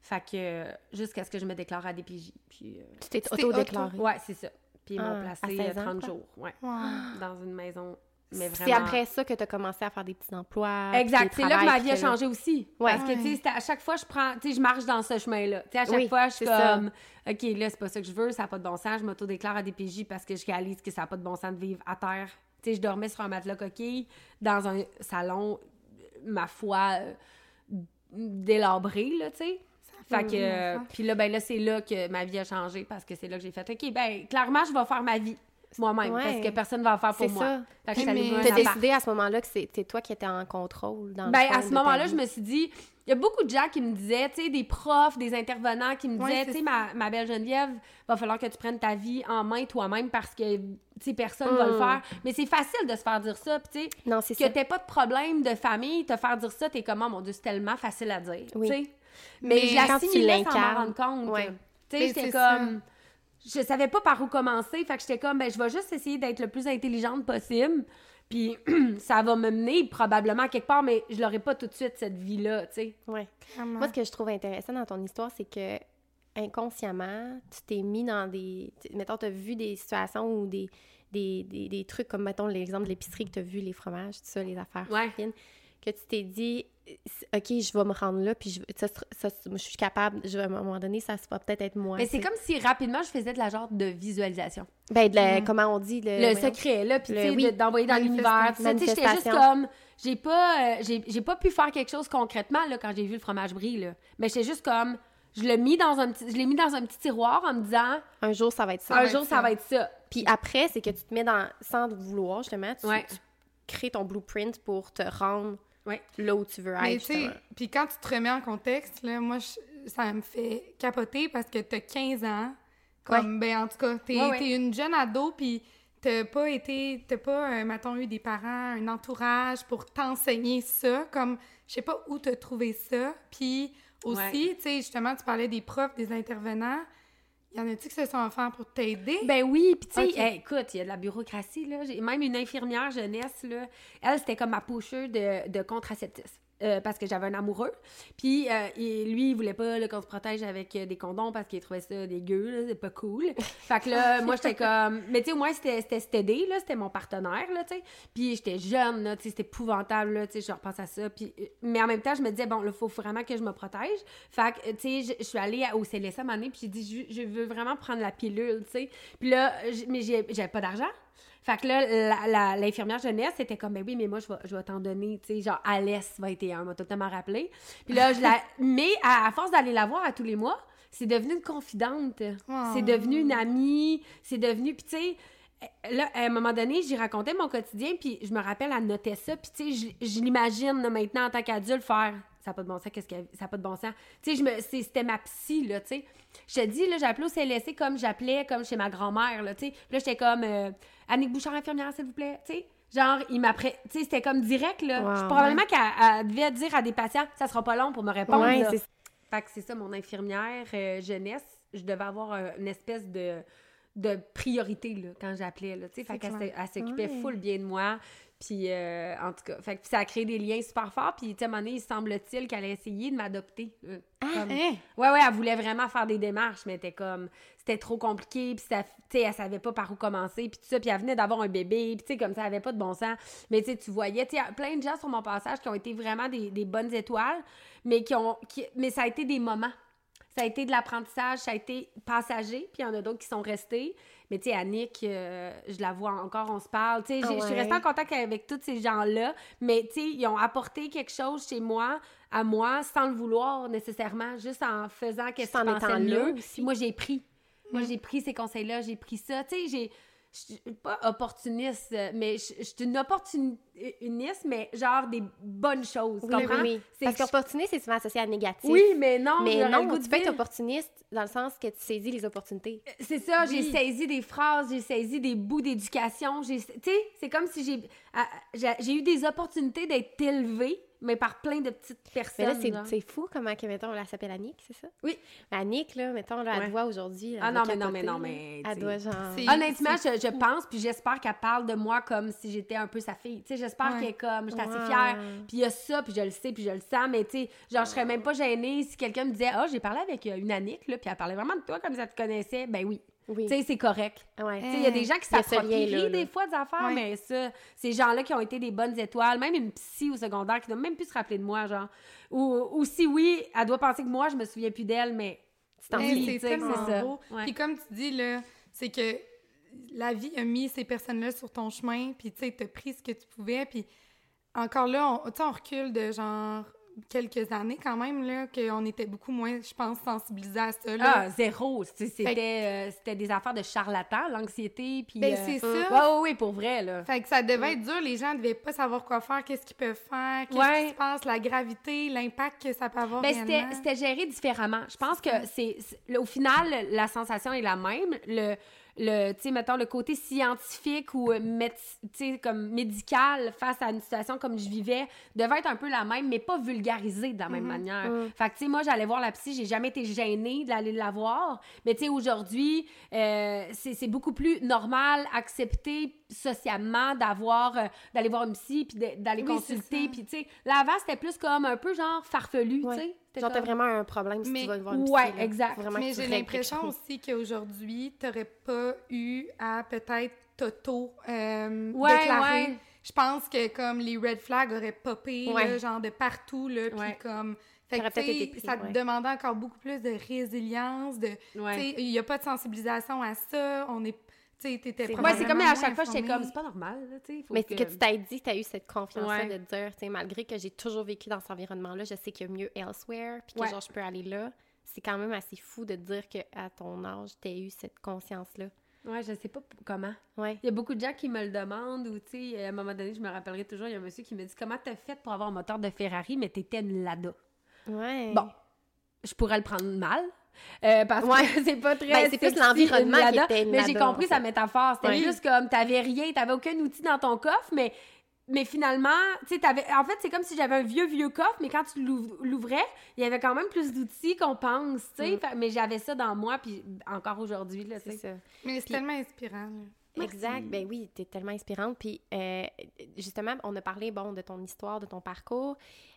Fait que euh, jusqu'à ce que je me déclare à DPJ. Puis, euh, Tu t'es Tu t'es auto-déclaré. ouais, c'est ça. Puis ils Ah, m'ont placé 16 euh, ans, 30 quoi? jours, ouais, Wow. dans une maison. Mais C'est vraiment. après ça que tu as commencé à faire des petits emplois. Exact. C'est là que ma vie a changé aussi. Ouais. Parce que, tu sais, à chaque fois, je prends, tu sais, je marche dans ce chemin-là. Tu sais, à chaque Oui, fois, je suis c'est ça. comme, OK, là, c'est pas ça que je veux, ça n'a pas de bon sens. Je m'auto-déclare à DPJ parce que je réalise que ça n'a pas de bon sens de vivre à terre. Tu sais, je dormais sur un matelas coquille dans un salon, ma foi, euh, délabré, là, tu sais. Fait que, euh, puis là, ben là, c'est là que ma vie a changé parce que c'est là que j'ai fait, OK, ben clairement, je vais faire ma vie moi-même Ouais. parce que personne ne va en faire pour C'est moi. ça. Que louer un Tu as décidé à ce moment-là que c'est c'est toi qui étais en contrôle dans le Ben, fond à ce moment-là, je me suis dit, il y a beaucoup de gens qui me disaient, tu sais, des profs, des intervenants qui me disaient, c'est tu sais, ma, ma belle Geneviève, va falloir que tu prennes ta vie en main toi-même parce que, tu sais, personne va le Mm. faire. Mais c'est facile de se faire dire ça, tu sais, Non, c'est que ça. t'aies pas de problème de famille, te faire dire ça, t'es comme, oh mon Dieu, c'est tellement facile à dire, Oui. tu sais. Mais, Mais je quand tu l'assimilais sans m'en rendre compte. ouais. Tu sais, j'étais ça. comme... Je savais pas par où commencer, fait que j'étais comme, ben, je vais juste essayer d'être le plus intelligente possible, puis ça va me mener probablement quelque part, mais je l'aurai pas tout de suite, cette vie-là, tu sais. Ouais. Vraiment. Moi, ce que je trouve intéressant dans ton histoire, c'est que inconsciemment, tu t'es mis dans des. Mettons, tu as vu des situations ou des, des, des, des trucs comme, mettons, l'exemple de l'épicerie que tu as vu, les fromages, tout ça, les affaires Ouais. fines, que tu t'es dit, OK, je vais me rendre là, puis je, ça, je suis capable, je, vais- à un moment donné, ça va peut-être être moi. Mais c'est comme si rapidement je faisais de la genre de visualisation. Ben, de la- Mm. comment on dit? Le, secret, là, puis tu sais, d'envoyer dans l'univers. Tu sais, j'étais juste comme, j'ai pas, euh, j'ai, pas pu faire quelque chose concrètement, là, quand j'ai vu le fromage brie, là. Mais j'étais juste comme, je l'ai mis dans un petit, je l'ai mis dans un petit tiroir en me disant, Un jour, ça va être ça. un jour, ça ça. va être ça. Puis après, c'est que tu te mets dans, sans vouloir, justement, tu, Ouais. tu crées ton blueprint pour te rendre Ouais. là où tu veux Mais être, tu sais, justement. puis quand tu te remets en contexte, là, moi, je- ça me fait capoter parce que t'as 15 ans. Comme, ben, en tout cas, t'es Ouais, une jeune ado, puis t'as pas été, t'as pas, euh, mettons, eu des parents, un entourage pour t'enseigner ça. Comme, je sais pas où t'as trouvé ça. Puis aussi, tu sais, justement, tu parlais des profs, des intervenants. Y en a-tu qui se sont offerts pour t'aider? Ben oui, puis tu sais, hey, écoute, il y a de la bureaucratie, là. J'ai même une infirmière jeunesse, là. Elle, c'était comme ma pocheuse de, de contraceptif. Euh, parce que j'avais un amoureux. Puis euh, et lui, il voulait pas qu'on se protège avec euh, des condoms parce qu'il trouvait ça dégueu, c'est pas cool. Fait que là, moi, j'étais comme... Mais tu sais, au moins, c'était stédé, là, c'était mon partenaire, là, tu sais. Puis j'étais jeune, là, tu sais, c'était épouvantable, là, tu sais, je repense à ça. Puis... Mais en même temps, je me disais, bon, là, faut vraiment que je me protège. Fait que, tu sais, je- suis allée au CLSM donné, puis j'ai dit, je, veux vraiment prendre la pilule, tu sais. Puis là, mais j'avais pas d'argent. Fait que là, l'infirmière jeunesse était comme, ben oui, mais moi, je vais, je vais t'en donner, tu sais, genre, Alès 21, m'a totalement rappelé. Puis là, je la... mais à, à force d'aller la voir à tous les mois, c'est devenu une confidente. Wow. C'est devenu une amie. C'est devenu, puis tu sais, là, à un moment donné, j'y racontais mon quotidien, puis je me rappelle, elle notait ça, puis tu sais, je, je l'imagine maintenant en tant qu'adulte faire. Ça n'a pas de bon sens, qu'est-ce qu'elle. Ça n'a pas de bon sens. Tu sais, me- c'était ma psy, là, tu sais. Je te dis, là, j'appelais au CLSC comme j'appelais comme chez ma grand-mère, là, tu sais. Là, j'étais comme euh, Annick Bouchard, infirmière, s'il vous plaît, tu sais. Genre, il m'apprête. Tu sais, c'était comme direct, là. Wow. Probablement qu'elle elle devait dire à des patients, ça sera pas long pour me répondre. Ouais, là. Fait que c'est ça, mon infirmière euh, jeunesse, je devais avoir euh, une espèce de, de priorité là, quand j'appelais. Là, tu sais. fait qu'elle s'occupait Ouais. full bien de moi. Puis, euh, en tout cas, fait ça a créé des liens super forts. Puis, tu sais, à un moment donné, il semble-t-il qu'elle a essayé de m'adopter. euh, comme- Hein? Ouais, ouais, elle voulait vraiment faire des démarches, mais était comme, c'était trop compliqué, puis ça, tu sais, elle savait pas par où commencer, puis tout ça, puis elle venait d'avoir un bébé, puis tu sais, comme ça, elle avait pas de bon sens. Mais tu sais, tu voyais, tu sais, plein de gens sur mon passage qui ont été vraiment des, des bonnes étoiles, mais qui ont, qui, mais ça a été des moments. Ça a été de l'apprentissage, ça a été passager, puis il y en a d'autres qui sont restés. Mais tu sais, Annick, euh, je la vois encore, on se parle. Tu sais, j'ai- je suis restée en contact avec tous ces gens-là, mais tu sais, ils ont apporté quelque chose chez moi, à moi, sans le vouloir nécessairement, juste en faisant qu'est-ce Juste en qui pensait étant le là mieux. Puis moi, j'ai pris. Moi, j'ai pris ces conseils-là, j'ai pris ça. Tu sais, j'ai... Je suis pas opportuniste, mais je suis une opportuniste, mais genre des bonnes choses. Oui, tu oui, comprends? oui. C'est Parce qu'opportuniste, c'est souvent associé à négatif. Oui, mais non, Mais non, goût tu peux être opportuniste dans le sens que tu saisis les opportunités. C'est ça, j'ai Oui. saisi des phrases, j'ai saisi des bouts d'éducation. j'ai- Tu sais, c'est comme si j'ai à- j'ai j'ai eu des opportunités d'être élevée, mais par plein de petites Mais personnes. là, c'est fou comment, que, mettons, elle s'appelle Annick, c'est ça? Oui. Annick, là, mettons, là, elle Ouais. voit aujourd'hui. Ah doit non, mais non, mais non, mais, Elle doit, genre... Honnêtement, je, je pense, puis j'espère qu'elle parle de moi comme si j'étais un peu sa fille. Tu sais, j'espère Ouais. qu'elle est comme, j'étais assez Ouais. fière. Puis il y a ça, puis je le sais, puis je le sens, mais tu sais, genre, je serais même pas gênée si quelqu'un me disait, ah, j'ai parlé avec euh, une Annick, là, puis elle parlait vraiment de toi comme ça te connaissait. Ben oui. Oui. Tu sais, c'est correct. Ouais. Tu sais, il y a des gens qui s'approprient des fois des affaires, Ouais. mais ça, ces gens-là qui ont été des bonnes étoiles, même une psy au secondaire qui ne doit même plus se rappeler de moi, genre. Ou, ou si oui, elle doit penser que moi, je me souviens plus d'elle, mais c'est en c'est tellement beau. Puis comme tu dis, là, c'est que la vie a mis ces personnes-là sur ton chemin, puis tu sais, t'as pris ce que tu pouvais, puis encore là, on, tu sais, on recule de genre quelques années quand même, là, qu'on était beaucoup moins, je pense, sensibilisés à ça, là. Ah, zéro. C'était euh, c'était des affaires de charlatans, l'anxiété, puis... Ben, euh, c'est euh, ça. Ouais, ouais, pour vrai, là. Fait que ça devait être dur, les gens devaient pas savoir quoi faire, qu'est-ce qu'ils peuvent faire, qu'est-ce qui se passe, la gravité, l'impact que ça peut avoir Ben, c'était géré différemment. Je pense que c'est c'est- au final la sensation est la même. Le le tu sais mettons le côté scientifique ou euh, comme médical face à une situation comme je vivais devait être un peu la même mais pas vulgarisé de la même manière. Fait que tu sais moi j'allais voir la psy, j'ai jamais été gênée d'aller la voir, mais tu sais aujourd'hui euh, c'est beaucoup plus normal accepté socialement d'avoir euh, d'aller voir une psy puis d'aller Oui, consulter puis tu sais l'avant c'était plus comme un peu genre farfelu, Ouais. tu sais. Genre, t'as vraiment un problème si Mais- tu vas voir une Ouais, exact. Mais j'ai l'impression aussi qu'aujourd'hui, t'aurais pas eu à peut-être t'auto euh, Ouais, déclarer. ouais. Je pense que comme les red flags auraient popé, Ouais. là, genre de partout, là, puis comme... Fait que, pris, ça te demandait encore beaucoup plus de résilience, de... Il y a pas de sensibilisation à ça, on est... Tu sais, t'étais C'est- comme à chaque fois, j'étais comme, c'est pas normal, là, tu sais. faut Mais que tu t'aies dit, tu as eu cette confiance-là Ouais. de dire, tu sais, malgré que j'ai toujours vécu dans cet environnement-là, je sais qu'il y a mieux elsewhere, puis que Ouais. genre, je peux aller là. C'est quand même assez fou de dire que à ton âge, tu eu cette conscience-là. Ouais, je sais pas comment. Ouais. Il y a beaucoup de gens qui me le demandent, ou tu sais, à un moment donné, je me rappellerai toujours, il y a un monsieur qui me dit Comment t'as fait pour avoir un moteur de Ferrari, mais t'étais une Lada? Ouais. Bon, je pourrais le prendre mal. Euh, parce Ouais. que c'est pas très. Ben, c'est plus l'environnement qui était une Mais j'ai compris sa métaphore. C'était juste comme t'avais rien, t'avais aucun outil dans ton coffre, mais. Mais finalement, tu sais, t'avais... En fait, c'est comme si j'avais un vieux, vieux coffre, mais quand tu l'ouv- l'ouvrais, il y avait quand même plus d'outils qu'on pense, tu sais. Mm. Mais j'avais ça dans moi, puis encore aujourd'hui, là, tu c'est sais. ça. Mais c'est tellement inspirant, là. Exact. Ben oui, t'es tellement inspirante. Puis euh, justement, on a parlé bon de ton histoire, de ton parcours,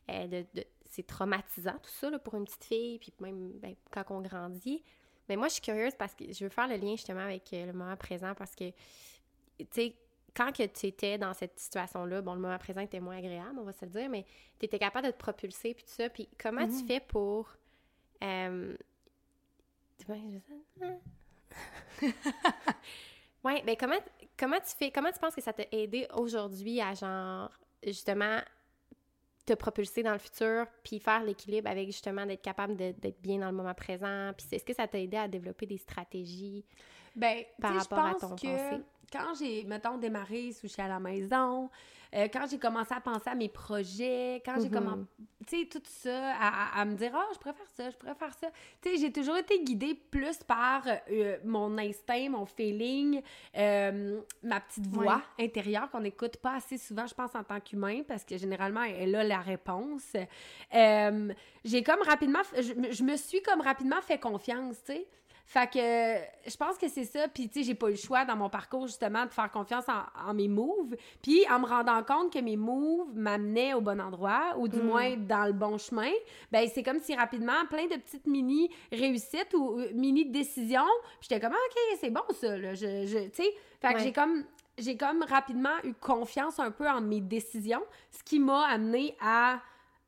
euh, de, de- c'est traumatisant tout ça là, pour une petite fille, puis même ben, quand on grandit. Mais moi, je suis curieuse parce que je veux faire le lien justement avec euh, le moment présent parce que tu sais. Quand que tu étais dans cette situation-là, bon, le moment présent était moins agréable, on va se le dire, mais tu étais capable de te propulser, puis tout ça. Puis comment tu fais pour... euh, Ouais, ben comment, comment tu fais, comment tu penses que ça t'a aidé aujourd'hui à genre, justement, te propulser dans le futur, puis faire l'équilibre avec justement d'être capable d'être bien dans le moment présent, puis est-ce que ça t'a aidé à développer des stratégies? Ben, Par je rapport à ton que passé? Quand j'ai, mettons, démarré Sushi à la maison, euh, quand j'ai commencé à penser à mes projets, quand j'ai Mhm. commencé, tu sais, tout ça, à, à- à me dire, ah, je faire ça, je faire ça. Tu sais, j'ai toujours été guidée plus par euh, mon instinct, mon feeling, euh, ma petite voix intérieure qu'on n'écoute pas assez souvent, je pense, en tant qu'humain, parce que généralement, elle a la réponse. J'ai comme rapidement, je, me- je me suis comme rapidement fait confiance, tu sais. Fait que je pense que c'est ça. Puis, tu sais, j'ai pas eu le choix dans mon parcours, justement, de faire confiance en, en mes moves. Puis, en me rendant compte que mes moves m'amenaient au bon endroit, ou du moins dans le bon chemin, ben c'est comme si rapidement, plein de petites mini-réussites ou euh, mini-décisions, puis j'étais comme, Ah, OK, c'est bon ça, là. Je, je- tu sais, fait que j'ai comme j'ai comme rapidement eu confiance un peu en mes décisions, ce qui m'a amené à,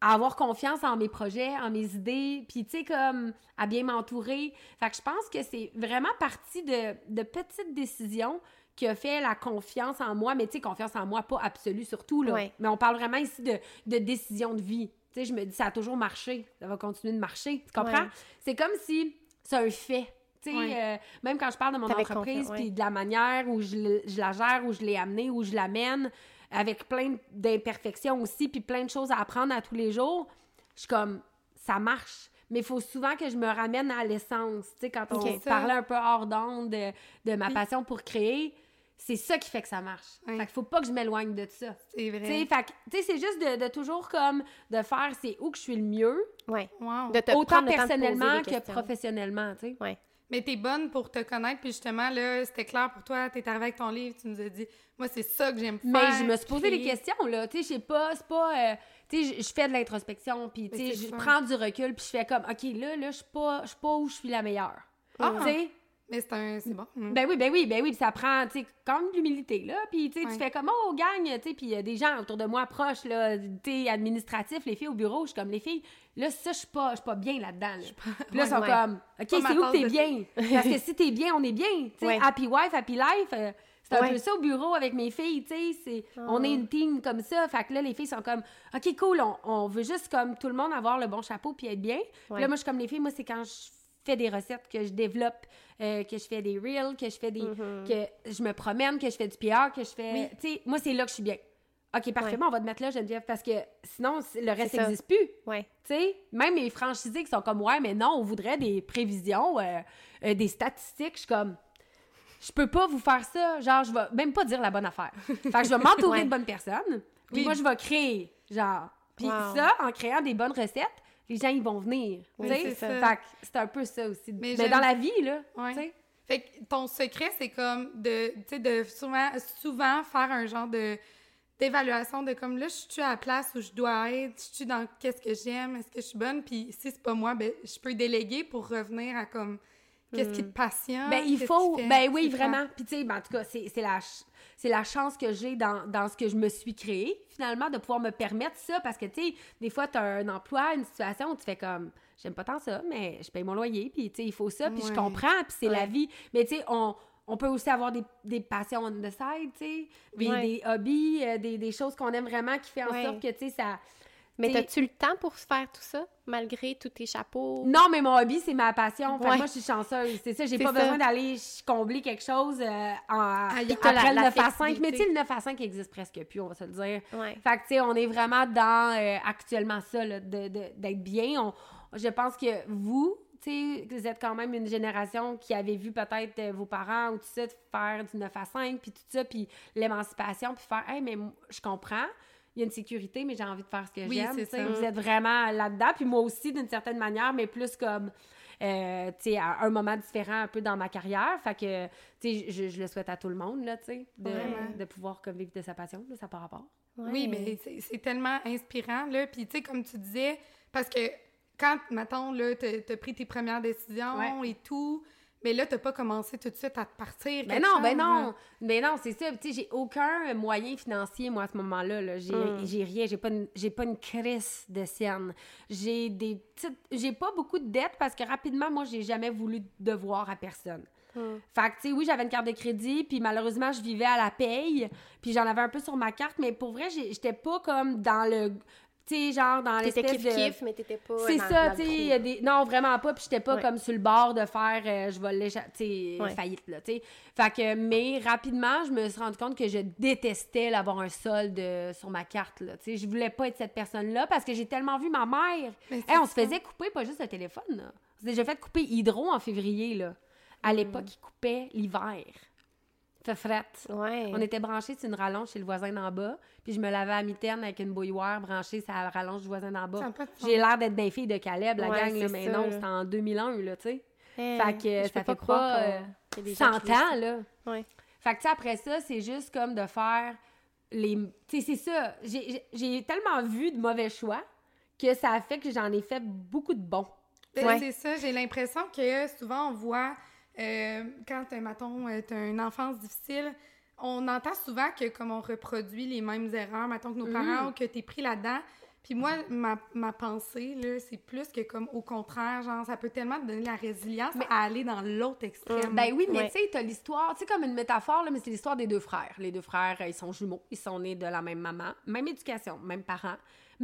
à avoir confiance en mes projets, en mes idées, puis tu sais, comme à bien m'entourer. Fait que je pense que c'est vraiment parti de, de petites décisions qui a fait la confiance en moi, mais tu sais, confiance en moi, pas absolue surtout, là. Mais on parle vraiment ici de, de décisions de vie. Tu sais, je me dis, ça a toujours marché, ça va continuer de marcher, tu comprends? C'est comme si c'est un fait. Tu sais, euh, même quand je parle de mon entreprise, puis de la manière où je, je la gère, où je l'ai amenée, où je l'amène, avec plein d'imperfections aussi, puis plein de choses à apprendre à tous les jours, je suis comme, ça marche. Mais il faut souvent que je me ramène à l'essence. Tu sais, quand on Ok. parlait un peu hors d'onde de, de ma Oui. passion pour créer, c'est ça qui fait que ça marche. Oui. Fait qu'il faut pas que je m'éloigne de ça. C'est Tu sais, vrai. fait tu sais, c'est juste de, de toujours comme de faire c'est où que je suis le mieux, Ouais. Wow. De te autant personnellement que professionnellement, tu sais. Ouais. Mais t'es bonne pour te connaître, puis justement, là, c'était clair pour toi, t'es arrivée avec ton livre, tu nous as dit, moi, c'est ça que j'aime faire. Mais je me suis posé des questions, là. Tu sais, je sais pas, c'est pas. euh, tu sais, je- fais de l'introspection, puis tu sais, je prends du recul, puis je fais comme, OK, là, là, je suis pas, je suis pas où je suis la meilleure. Ah! Tu sais? Mais c'est un... c'est bon. Mm. Ben oui, ben oui, ben oui, puis ça prend, tu sais, quand même de l'humilité, là. Puis, tu sais, Ouais. tu fais comme, oh, gang, tu sais, puis il y a des gens autour de moi proches, là, tu sais, administratifs, les filles au bureau, je suis comme, les filles, là, ça, je suis pas, je suis pas bien là-dedans, là. Puis là, ils sont Ouais. comme, OK, Pas c'est où que t'es de bien? Parce que si t'es bien, on est bien, tu sais, happy wife, happy life, euh, c'est un peu ça au bureau avec mes filles, tu sais, c'est, on est une team comme ça, fait que là, les filles sont comme, OK, cool, on, on veut juste, comme, tout le monde avoir le bon chapeau puis être bien. Puis là, moi, je suis comme les filles, moi, c'est quand je fais des recettes, que je développe, euh, que je fais des reels, que je fais des... que je me promène, que je fais du PR, que je fais... Oui. Tu sais, moi, c'est là que je suis bien. OK, parfait, Ouais. bon, on va te mettre là, Geneviève, parce que sinon, le reste n'existe plus. Ouais. Tu sais, même mes franchisés qui sont comme, ouais, mais non, on voudrait des prévisions, euh, euh, des statistiques. Je suis comme, je peux pas vous faire ça. Genre, je vais même pas dire la bonne affaire. Fait que je vais m'entourer Ouais. de bonnes personnes. Puis Oui. moi, je vais créer, genre. Puis Wow. ça, en créant des bonnes recettes, les gens, ils vont venir. Oui, c'est ça. Fait que c'est un peu ça aussi. Mais dans la vie, là, Ouais. tu sais. Fait que ton secret, c'est comme de, de souvent, souvent faire un genre de d'évaluation de comme là, je suis à la place où je dois être, je suis dans qu'est-ce que j'aime, est-ce que je suis bonne, puis si c'est pas moi, ben je peux déléguer pour revenir à comme qu'est-ce qui te passionne. Ben, il faut. Ben oui, vraiment. Puis, tu sais, ben, en tout cas, c'est la, c'est la chance que j'ai dans, dans ce que je me suis créé, finalement, de pouvoir me permettre ça. Parce que, tu sais, des fois, tu as un emploi, une situation où tu fais comme, j'aime pas tant ça, mais je paye mon loyer, puis, tu sais, il faut ça, puis je comprends, puis c'est la vie. Mais, tu sais, on. On peut aussi avoir des, des passions on the side, tu sais, des, Ouais. des hobbies, euh, des, des choses qu'on aime vraiment qui fait en sorte que, tu sais, ça... Mais T'sais- as-tu le temps pour faire tout ça, malgré tous tes chapeaux? Non, mais mon hobby, c'est ma passion. Fait que Ouais. moi, je suis chanceuse. C'est ça, j'ai pas ça. besoin d'aller combler quelque chose euh, en, Ailleurs. après La- le la 9 à 5. Mais tu sais, le 9 à 5 existe presque plus, on va se le dire. Ouais. Fait que, tu sais, on est vraiment dans euh, actuellement ça, là, de- d'être bien. On- je pense que vous, tu sais, vous êtes quand même une génération qui avait vu peut-être euh, vos parents ou tout ça, faire du 9 à 5, puis tout ça, puis l'émancipation, puis faire, hey, mais je comprends. Il y a une sécurité, mais j'ai envie de faire ce que Oui, j'aime. ça. Vous êtes vraiment là-dedans. Puis moi aussi, d'une certaine manière, mais plus comme, euh, tu sais, à un moment différent un peu dans ma carrière. Fait que, tu sais, je, je le souhaite à tout le monde, là, tu sais, de, de pouvoir comme vivre de sa passion, là, ça par rapport. Oui, mais c'est- c'est tellement inspirant, là. Puis, tu sais, comme tu disais, parce que quand, mettons, là, t'as t'as pris tes premières décisions Ouais. et tout, mais là, t'as pas commencé tout de suite à te partir. Ben quelque non, ben chose, non, là? ben non, c'est ça. Tu sais, j'ai aucun moyen financier, moi, à ce moment-là. Là. J'ai, Mm. j'ai rien, j'ai pas, une, j'ai pas une crise de scène. J'ai des petites... J'ai pas beaucoup de dettes parce que rapidement, moi, j'ai jamais voulu devoir à personne. Mm. Fait que, tu sais, oui, j'avais une carte de crédit, puis malheureusement, je vivais à la paye, puis j'en avais un peu sur ma carte, mais pour vrai, j'étais pas comme dans le... Tu sais, genre dans T'étais l'espèce de... kiff-kiff, mais t'étais pas. C'est ça, tu sais, trou. il y a des... Non, vraiment pas, puis j'étais pas Ouais. comme sur le bord de faire, euh, je vais l'échapper, tu sais, Ouais. faillite, là, tu sais. Fait que, mais rapidement, je me suis rendu compte que je détestais l'avoir un solde euh, sur ma carte, là, tu sais. Je voulais pas être cette personne-là parce que j'ai tellement vu ma mère. Hey, on se faisait couper pas juste le téléphone, là. On s'est déjà fait couper Hydro en février, là. À Mm. l'époque, ils coupaient l'hiver. Fait frette. Ouais. On était branchés sur une rallonge chez le voisin d'en bas, puis je me lavais à mitaine avec une bouilloire branchée sur la rallonge du voisin d'en bas. J'ai l'air d'être d'un fille de Caleb, la Ouais, gang, là, c'est mais ça, non, c'était en 2001, là, tu sais. Fait que ça fait pas, euh, qu'il y a des gens 100 qui vivent ans, là. Ouais. Fait que, tu sais, après ça, c'est juste comme de faire les... Tu sais, c'est ça. J'ai- tellement vu de mauvais choix que ça a fait que j'en ai fait beaucoup de bons. Ben, Ouais. C'est ça, j'ai l'impression que souvent on voit, euh, quand, euh, mettons, euh, t'as une enfance difficile, on entend souvent que comme on reproduit les mêmes erreurs, mettons que nos Mhm. parents, ou que t'es pris là-dedans. Puis moi, ma, ma pensée, là, c'est plus que comme au contraire, genre, ça peut tellement te donner la résilience à aller dans l'autre extrême. Ben oui, mais Ouais. tu sais, t'as l'histoire, tu sais, comme une métaphore, là, mais c'est l'histoire des deux frères. Les deux frères, ils sont jumeaux, ils sont nés de la même maman, même éducation, même parents.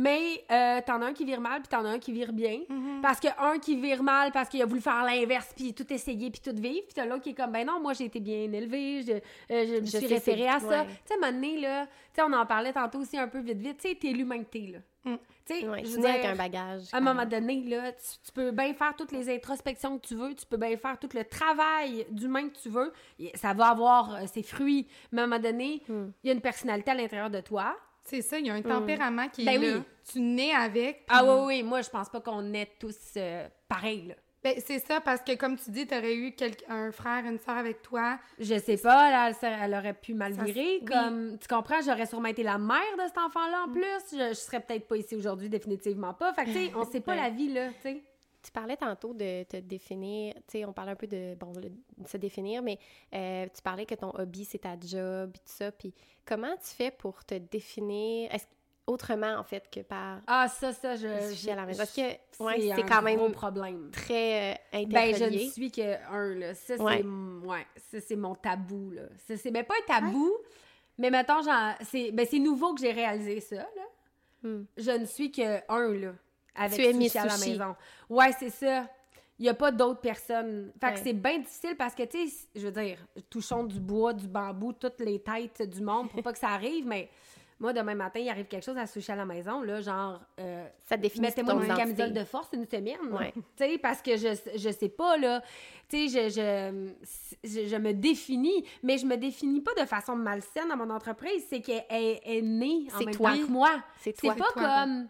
Mais euh, t'en as un qui vire mal, puis t'en as un qui vire bien. Mhm. Parce que un qui vire mal, parce qu'il a voulu faire l'inverse, puis tout essayer, puis tout vivre. Puis t'as l'autre qui est comme, ben non, moi, j'ai été bien élevée, je, euh, je me suis référée à ça. ouais. Tu sais, à un moment donné, là, tu sais, on en parlait tantôt aussi un peu vite, vite. Tu sais, t'es l'humain que t'es, là. Mm. Tu sais, Ouais, je veux avec un bagage. à un moment donné, là, tu, tu peux bien faire toutes les introspections que tu veux, tu peux bien faire tout le travail d'humain que tu veux, ça va avoir euh, ses fruits, mais à un moment donné, il Hmm. y a une personnalité à l'intérieur de toi. C'est ça, il y a un tempérament qui Ben est là. oui. Tu nais avec. Ah oui, oui, moi, je pense pas qu'on est tous euh, pareils, là. Ben, c'est ça, parce que comme tu dis, tu aurais eu un frère, une soeur avec toi. Je sais pas, là, elle, elle aurait pu mal virer. oui. Comme, tu comprends, j'aurais sûrement été la mère de cet enfant-là Mm. en plus. Je, je serais peut-être pas ici aujourd'hui, définitivement pas. Fait que, tu sais, on sait pas la vie, là, tu sais. Tu parlais tantôt de te définir, tu sais, on parlait un peu de, bon, le- de se définir, mais euh, tu parlais que ton hobby, c'est ta job, et tout ça, puis comment tu fais pour te définir, est-ce autrement, en fait, que par Ah, ça, ça, je. sujet à la je- maison? Parce que, je- ouais, c'est un quand même gros problème. très euh, Ben, je ne suis que un, là. Ça, c'est ouais, ça, c'est mon tabou, là. Ça, c'est ben, pas un tabou, mais mettons, genre, c'est ben, c'est nouveau que j'ai réalisé ça, là. Hmm. Je ne suis que un, là, avec Tu sushi à la Sushi. maison. Ouais, c'est ça. Il n'y a pas d'autres personnes. Fait que c'est bien difficile parce que, tu sais, je veux dire, touchons du bois, du bambou, toutes les têtes du monde pour pas que ça arrive, mais moi, demain matin, il arrive quelque chose à sushi à la maison, là, genre, euh, Ça définit Mettez-moi une identité. camisole de force une semaine. Ouais. Tu sais, parce que je, je sais pas, là. Tu sais, je, je, je, me définis, mais je me définis pas de façon malsaine dans mon entreprise. C'est qu'elle est, est née en C'est même toi. temps que moi. C'est C'est toi. pas toi, comme...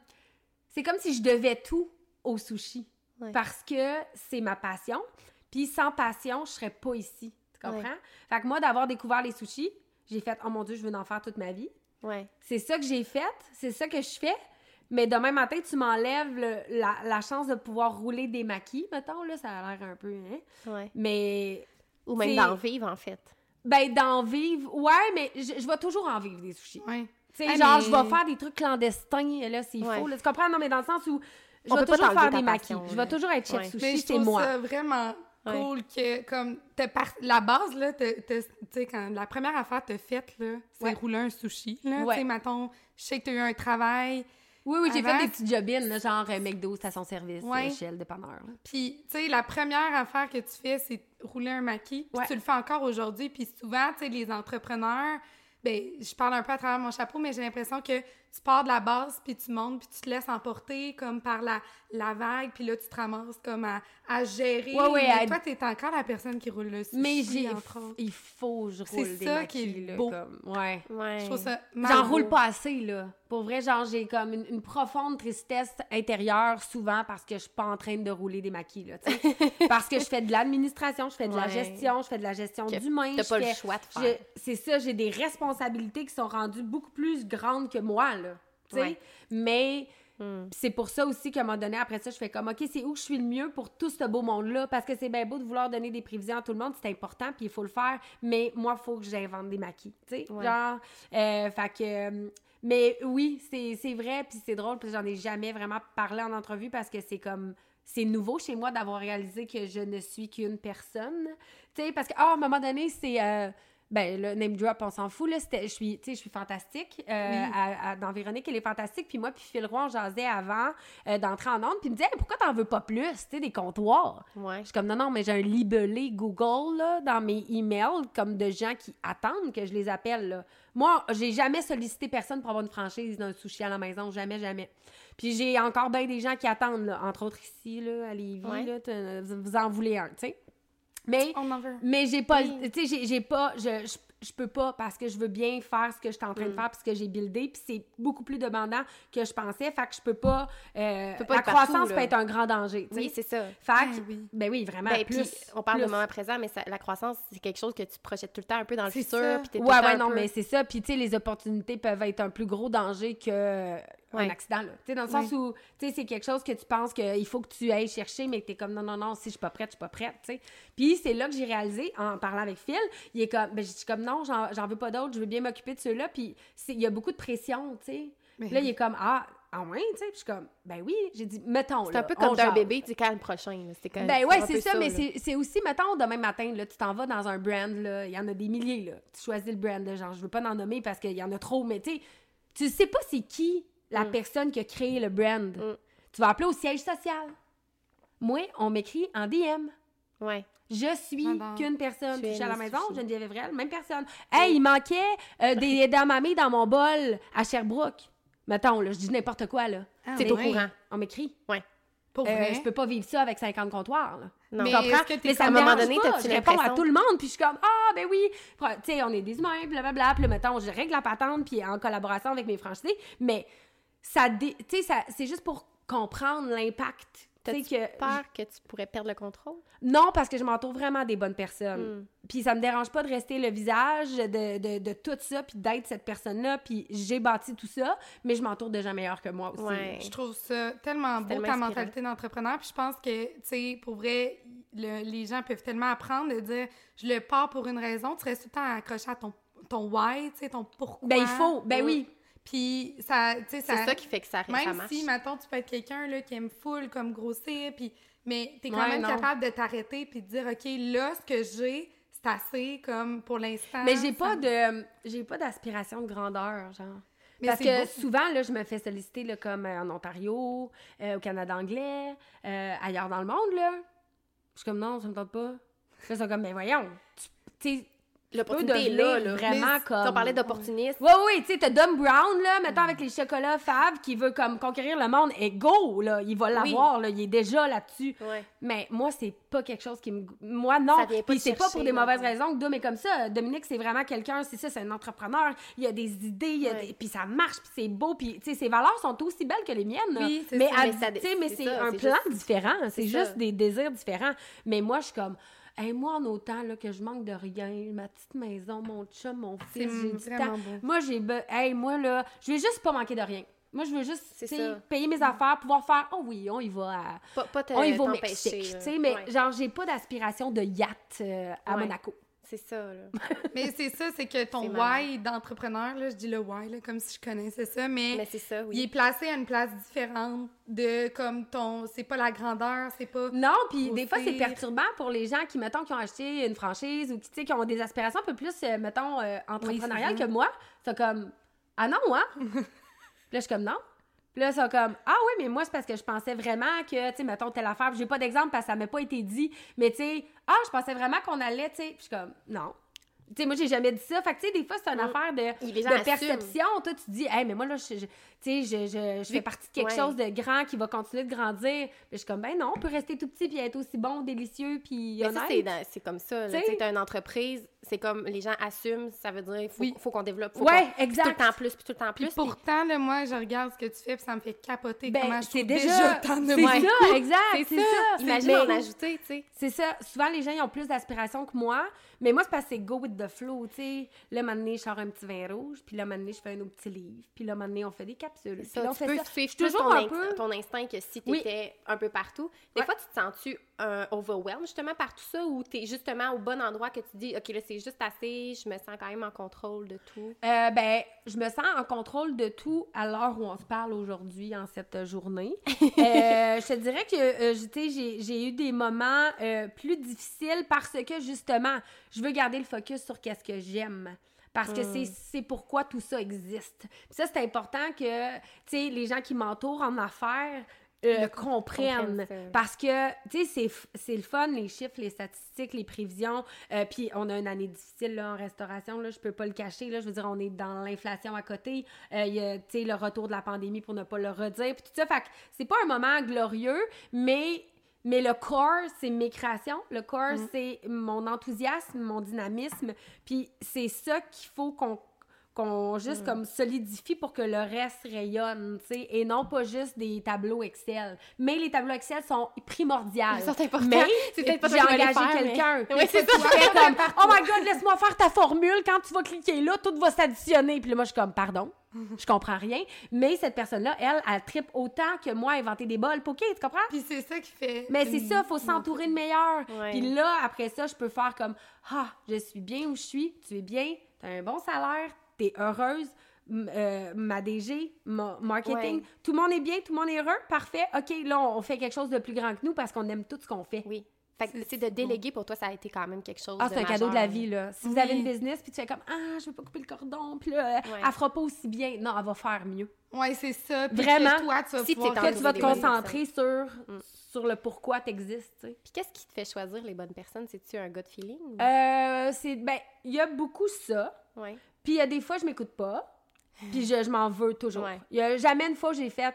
C'est comme si je devais tout au sushi. Ouais. Parce que c'est ma passion. Puis sans passion, je serais pas ici. Tu comprends? Ouais. Fait que moi, d'avoir découvert les sushis, j'ai fait « Oh mon Dieu, je veux en faire toute ma vie. » Ouais. C'est ça que j'ai fait, c'est ça que je fais. Mais demain matin, tu m'enlèves le- la, la chance de pouvoir rouler des maquis, mettons, là, ça a l'air un peu, hein? Ouais. Mais, Ou même d'en vivre, en fait. ben, d'en vivre, ouais, mais je, je vais toujours en vivre des sushis. Ouais. Tu sais, Ah, genre, mais- je vais faire des trucs clandestins, là, c'est Ouais. faux, là, tu comprends? Non, mais dans le sens où je On vais toujours faire des maquis. Je vais toujours être chef Ouais. sushi, c'est trouve moi. ça vraiment Ouais. cool que, comme, par- la base, là, tu sais, quand la première affaire que t'as faite, là, c'est Ouais. rouler un sushi, là. Ouais. Tu sais, mettons, je sais que t'as eu un travail, Oui, oui, j'ai fait des petits jobines, genre euh, McDo, station-service, Ouais. Shell, dépanneur. Puis, tu sais, la première affaire que tu fais, c'est rouler un maquis. Puis Ouais. tu le fais encore aujourd'hui. Puis souvent, tu sais, les entrepreneurs, ben, je parle un peu à travers mon chapeau, mais j'ai l'impression que tu pars de la base, puis tu montes, puis tu te laisses emporter comme par la, la vague, puis là, tu te ramasses comme à, à gérer. Ouais, ouais, mais à- toi, t'es encore la personne qui roule le sushi, Mais j'ai, il faut que je C'est roule des ça maquis, qui est là, beau. comme- ouais. Ouais. Je trouve ça J'en roule pas assez, là. Pour vrai, genre, j'ai comme une, une profonde tristesse intérieure, souvent, parce que je suis pas en train de rouler des maquis, là, tu sais. parce que je fais de l'administration, je fais de la gestion, je fais de la gestion Que d'humain. T'as pas le choix de je- faire. C'est ça, j'ai des responsabilités qui sont rendues beaucoup plus grandes que moi. Ouais. Mais... Hmm. C'est pour ça aussi qu'à un moment donné, après ça, je fais comme, OK, c'est où je suis le mieux pour tout ce beau monde-là? Parce que c'est bien beau de vouloir donner des prévisions à tout le monde, c'est important, puis il faut le faire, mais moi, il faut que j'invente des maquis, tu sais? Ouais. Genre, euh, fait que... euh, mais oui, c'est vrai, puis c'est drôle, puis j'en ai jamais vraiment parlé en entrevue parce que c'est comme... C'est nouveau chez moi d'avoir réalisé que je ne suis qu'une personne. Tu sais, parce que, ah, à un moment donné, c'est... euh, ben, le name drop, on s'en fout, là. C'était, je suis, tu sais, je suis fantastique. Euh, Oui. à- à- dans Véronique, elle est fantastique. Puis moi, puis Phil Roy, on jasait avant euh, d'entrer en onde. Puis il me disait, Hey, pourquoi t'en veux pas plus, tu sais, des comptoirs? Ouais. Je suis comme, non, non, mais j'ai un libellé Google, là, dans mes emails, comme de gens qui attendent que je les appelle, là. Moi, j'ai jamais sollicité personne pour avoir une franchise d'un sushi à la maison. Jamais, jamais. Puis j'ai encore bien des gens qui attendent, là. Entre autres ici, là, à Lévis, Ouais. là. t'en- Vous en voulez un, tu sais. Mais... Mais j'ai pas, Oui. tu sais, j'ai- j'ai pas, je, je, je peux pas parce que je veux bien faire ce que je suis en train de Mm. faire puis ce que j'ai buildé puis c'est beaucoup plus demandant que je pensais, fait que je peux pas, euh, peux pas la partout, croissance peut être un grand danger, tu. Oui, c'est ça. Fait Ah que, oui. ben oui, vraiment, Ben, plus. puis on parle plus. de moment présent, mais ça- la croissance, c'est quelque chose que tu projettes tout le temps un peu dans le futur. puis t'es tout Ouais, le temps ouais, un non, peu- mais c'est ça. Puis, tu sais, les opportunités peuvent être un plus gros danger que Ouais. un accident, là. Tu sais, dans le sens où, tu sais, c'est quelque chose que tu penses qu'il faut que tu ailles chercher, mais que t'es comme, non, non, non, si je suis pas prête, je suis pas prête, tu sais. Puis, c'est là que j'ai réalisé, en parlant avec Phil, il est comme, ben, je dis comme, non, j'en veux pas d'autres, je veux bien m'occuper de ceux-là. Puis, il y a beaucoup de pression, tu sais. Mais Là, il est comme, ah, ah ouais, tu sais. Puis, je suis comme, ben oui, j'ai dit, mettons, C'est un peu comme d'un bébé, tu quand le prochain. là. C'est quand Ben ouais, c'est ça, mais c'est c'est aussi, mettons, demain matin, là, tu t'en vas dans un brand, là, il y en a des milliers, là. Tu choisis le brand, là, genre, je veux pas en nommer parce qu'il y en a trop, mais tu sais, tu sais pas c'est qui la Mm. personne qui a créé le brand. Mm. Tu vas appeler au siège social. Moi, on m'écrit en DM. Ouais. Je suis J'adore. qu'une personne. Tu Je suis à la maison. Geneviève Evrel, même personne. Hey, il manquait euh, des edamame dans mon bol à Sherbrooke. Mettons, là, je dis n'importe quoi, là. Ah, mais au oui. courant. On m'écrit. Pour Euh, vrai. je peux pas vivre ça avec 50 comptoirs, là. Non. Mais Tu que Mais ça à un me moment donné, pas. Je réponds à tout le monde, puis je suis comme, ah, ben oui, tu sais, on est des humains, blablabla. Puis là, mettons, je règle la patente, puis en collaboration avec mes franchisés. Mais ça, tu sais, ça- c'est juste pour comprendre l'impact T'as-tu Tu que peur que tu pourrais perdre le contrôle? Non, parce que je m'entoure vraiment des bonnes personnes. Hmm. Puis ça me dérange pas de rester le visage de, de, de tout ça, puis d'être cette personne-là, puis j'ai bâti tout ça, mais je m'entoure de gens meilleurs que moi aussi. Ouais. Je trouve ça tellement beau, tellement ta inspirant. mentalité d'entrepreneur. Puis je pense que, tu sais, pour vrai, le- les gens peuvent tellement apprendre de dire je le pars pour une raison. Tu restes tout le temps accroché à ton, ton why, tu sais, ton pourquoi. Ben il faut, ben Mm. oui. Puis ça, tu sais, C'est ça. ça qui fait que ça, ça Même marche. si, maintenant tu peux être quelqu'un là, qui aime full comme grossir, puis, mais t'es quand Ouais, même non. capable de t'arrêter puis de dire, OK, là, ce que j'ai, c'est assez comme pour l'instant. Mais j'ai ça- pas de j'ai pas d'aspiration de grandeur, genre. Mais Parce que beau. souvent, là, je me fais solliciter là, comme euh, en Ontario, euh, au Canada anglais, euh, ailleurs dans le monde, là. Je suis comme, non, ça me tente pas. Là, ils sont comme, mais voyons, tu tu sais, L'opportunité est là, là. vraiment Mais comme- On parlait d'opportuniste. Oui, oui, tu sais, t'as Dom Brown, là, mettons, avec les chocolats Fab, qui veut, comme, conquérir le monde, et go, là, il va l'avoir, là, il est déjà là-dessus. Ouais. Mais moi, c'est pas quelque chose qui me... Moi, non. Puis c'est pas pour des mauvaises ouais. raisons que Dom est comme ça. Dominique, c'est vraiment quelqu'un, c'est ça, c'est un entrepreneur. Il a des idées, il a Ouais. des- puis ça marche, puis c'est beau, puis, tu sais, ses valeurs sont aussi belles que les miennes, là. Oui, c'est mais, ça. Mais ça- tu sais, mais c'est un plan différent. C'est juste des désirs différents. Mais moi, je suis comme... Hey, moi, en autant là, que je manque de rien, ma petite maison, mon chum, mon fils, j'ai du temps. beau. Moi, j'ai... be- Hey, moi, là, je veux juste pas manquer de rien. Moi, je veux juste, payer mes affaires, pouvoir faire, oh oui, on y va à... Pas, On y va au Mexique, là. mais Ouais. genre, j'ai pas d'aspiration de yacht euh, à Ouais. Monaco. C'est ça, là. Mais c'est ça, c'est que ton why d'entrepreneur, là, je dis le why, là, comme si je connaissais ça, mais, Mais c'est ça, il est placé à une place différente de comme ton. C'est pas la grandeur, c'est pas. Non, puis des fois, c'est perturbant pour les gens qui, mettons, qui ont acheté une franchise ou qui, tu sais, qui ont des aspirations un peu plus, euh, mettons, euh, entrepreneuriales que moi. C'est comme, ah non, hein? Puis là, je suis comme, non. Puis là, sont comme, ah oui, mais moi, c'est parce que je pensais vraiment que, tu sais, mettons, telle affaire. J'ai pas d'exemple parce que ça m'a pas été dit. Mais, tu sais, ah, je pensais vraiment qu'on allait, tu sais. Puis je suis comme, non. Tu sais, moi, j'ai jamais dit ça. Fait que, tu sais, des fois, c'est une Mm. affaire de, de perception. Toi, tu te dis, hey, mais moi, là, je, je- tu sais, je, je, je fais partie de quelque Ouais. chose de grand qui va continuer de grandir. Puis je suis comme, ben non, on peut rester tout petit puis être aussi bon, délicieux puis Mais honnête. ça, c'est comme ça. Tu sais? T'as une entreprise, c'est comme les gens assument, ça veut dire il faut, Oui. faut qu'on développe. Faut Ouais, puis exact. Tout le temps plus, puis tout le temps Puis plus. pourtant, là, moi, je regarde ce que tu fais, puis ça me fait capoter Ben, comment je trouve déjà, déjà tant de c'est ça, exact, C'est ça. ça. Imagine en ajouter, tu sais. C'est ça. Souvent, les gens, ils ont plus d'aspiration que moi. Mais moi, c'est parce que c'est go with the flow, tu sais. Là, donné, je sors un petit vin rouge. Puis là, donné, je fais un autre petit livre. Puis là, donné, on fait des capsules. Puis Ça, là, on tu fait peux ça. suivre Je toujours ton, un peu... ton instinct que si tu Oui. étais un peu partout. Des Ouais. fois, tu te sens-tu un overwhelmed justement par tout ça ou tu es justement au bon endroit que tu dis OK, là, c'est juste assez, je me sens quand même en contrôle de tout? Euh, ben, je me sens en contrôle de tout à l'heure où on se parle aujourd'hui, en cette journée. Euh, je te dirais que euh, j'ai eu des moments euh, plus difficiles parce que, justement, je veux garder le focus sur qu'est-ce que j'aime. Parce que c'est- c'est pourquoi tout ça existe. Puis ça, c'est important que, tu sais, les gens qui m'entourent en affaires euh, comprennent. comprennent. Parce que, tu sais, c'est le fun, les chiffres, les statistiques, les prévisions. Euh, puis on a une année difficile là, en restauration, là, je peux pas le cacher. Là, je veux dire, on est dans l'inflation à côté. Euh, Il y a, tu sais, le retour de la pandémie pour ne pas le redire. Puis tout ça, fait que c'est pas un moment glorieux, mais... Mais le corps, c'est mes créations. Le corps, c'est mon enthousiasme, mon dynamisme. Puis c'est ça qu'il faut qu'on qu'on juste comme solidifie pour que le reste rayonne, tu sais, et non pas juste des tableaux Excel. Mais les tableaux Excel sont primordiaux. Ils sont importants. Mais C'est peut-être pas j'ai engagé faire, mais- quelqu'un. Oui, c'est fais comme, oh my god, laisse-moi faire ta formule. Quand tu vas cliquer là, tout va s'additionner. Puis là, moi, je suis comme, pardon, je comprends rien. Mais cette personne-là, elle, elle tripe autant que moi à inventer des bols poké, tu comprends? Puis c'est ça qui fait. Mais c'est ça, faut s'entourer de meilleurs. Ouais. Puis là, après ça, je peux faire comme Ah, je suis bien où je suis, tu es bien, tu as un bon salaire, tu es heureuse, euh, ma DG, ma marketing, Ouais. tout le monde est bien, tout le monde est heureux, parfait. OK, là, on fait quelque chose de plus grand que nous parce qu'on aime tout ce qu'on fait. Oui. Fait que, tu sais, de déléguer pour toi, ça a été quand même quelque chose Ah, c'est un cadeau de la vie, là. Si vous Oui. avez une business, puis tu fais comme Ah, je veux pas couper le cordon, puis là, Ouais. elle fera pas aussi bien. Non, elle va faire mieux. Ouais, c'est ça. Puis Vraiment, que toi, tu vas si pouvoir Que tu vas te concentrer sur, Mm. sur le pourquoi tu existes, tu sais. Puis qu'est-ce qui te fait choisir les bonnes personnes? C'est-tu un gut feeling? ou- Euh, c'est ben il y a beaucoup ça Ouais. Puis il y a des fois je m'écoute pas. Puis je, je m'en veux toujours. Il y a jamais une fois où j'ai fait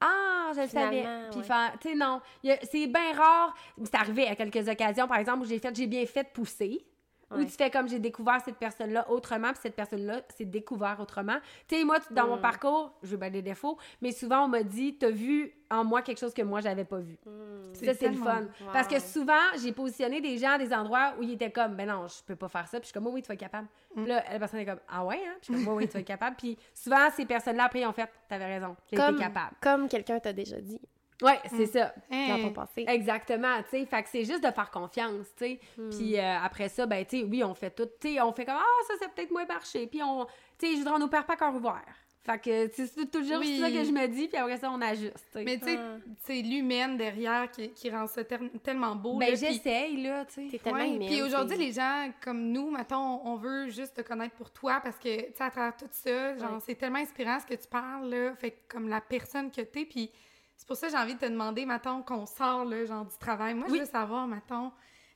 ah je le savais. Puis ouais. tu sais non. C'est bien rare c'est arrivé à quelques occasions par exemple où j'ai fait j'ai bien fait pousser Ou tu fais comme j'ai découvert cette personne-là autrement, puis cette personne-là s'est découvert autrement. Tu sais, moi, dans mon Mm. parcours, je vais bien des défauts, mais souvent, on m'a dit, t'as vu en moi quelque chose que moi, j'avais pas vu. Mm. Ça, c'est le tellement fun. wow. Parce que souvent, j'ai positionné des gens à des endroits où ils étaient comme, ben non, je peux pas faire ça. Puis je suis comme, oui, oui, tu vas être capable. Puis là, la personne est comme, ah ouais, hein? Puis je suis comme, oui, oui, tu vas être capable. Puis souvent, ces personnes-là, après, ils ont fait, t'avais raison, Comme, capable. comme quelqu'un t'a déjà dit Ouais, c'est ça. dans Hey. ton passé. Exactement, tu sais. Fait que c'est juste de faire confiance, tu sais. Puis euh, après ça, ben, tu sais, oui, on fait tout. Tu sais, on fait comme, ah, ça, c'est peut-être moins marché. Puis on, tu sais, je veux dire, on nous perd pas cœur ouvert. Fait que c'est toujours Oui. ça que je me dis, puis après ça, on ajuste. Mais tu sais, Ah. c'est l'humaine derrière qui, qui rend ça ter- tellement beau. Ben, j'essaye, là, tu sais. T'es tellement Ouais, Puis aujourd'hui, les gens comme nous, mettons, on veut juste te connaître pour toi parce que, tu sais, à travers tout ça, genre, Ouais. c'est tellement inspirant ce que tu parles, là. Fait que comme la personne que t'es, puis c'est pour ça que j'ai envie de te demander, mettons, qu'on sort, là, genre, du travail. Moi, Oui. je veux savoir, mettons,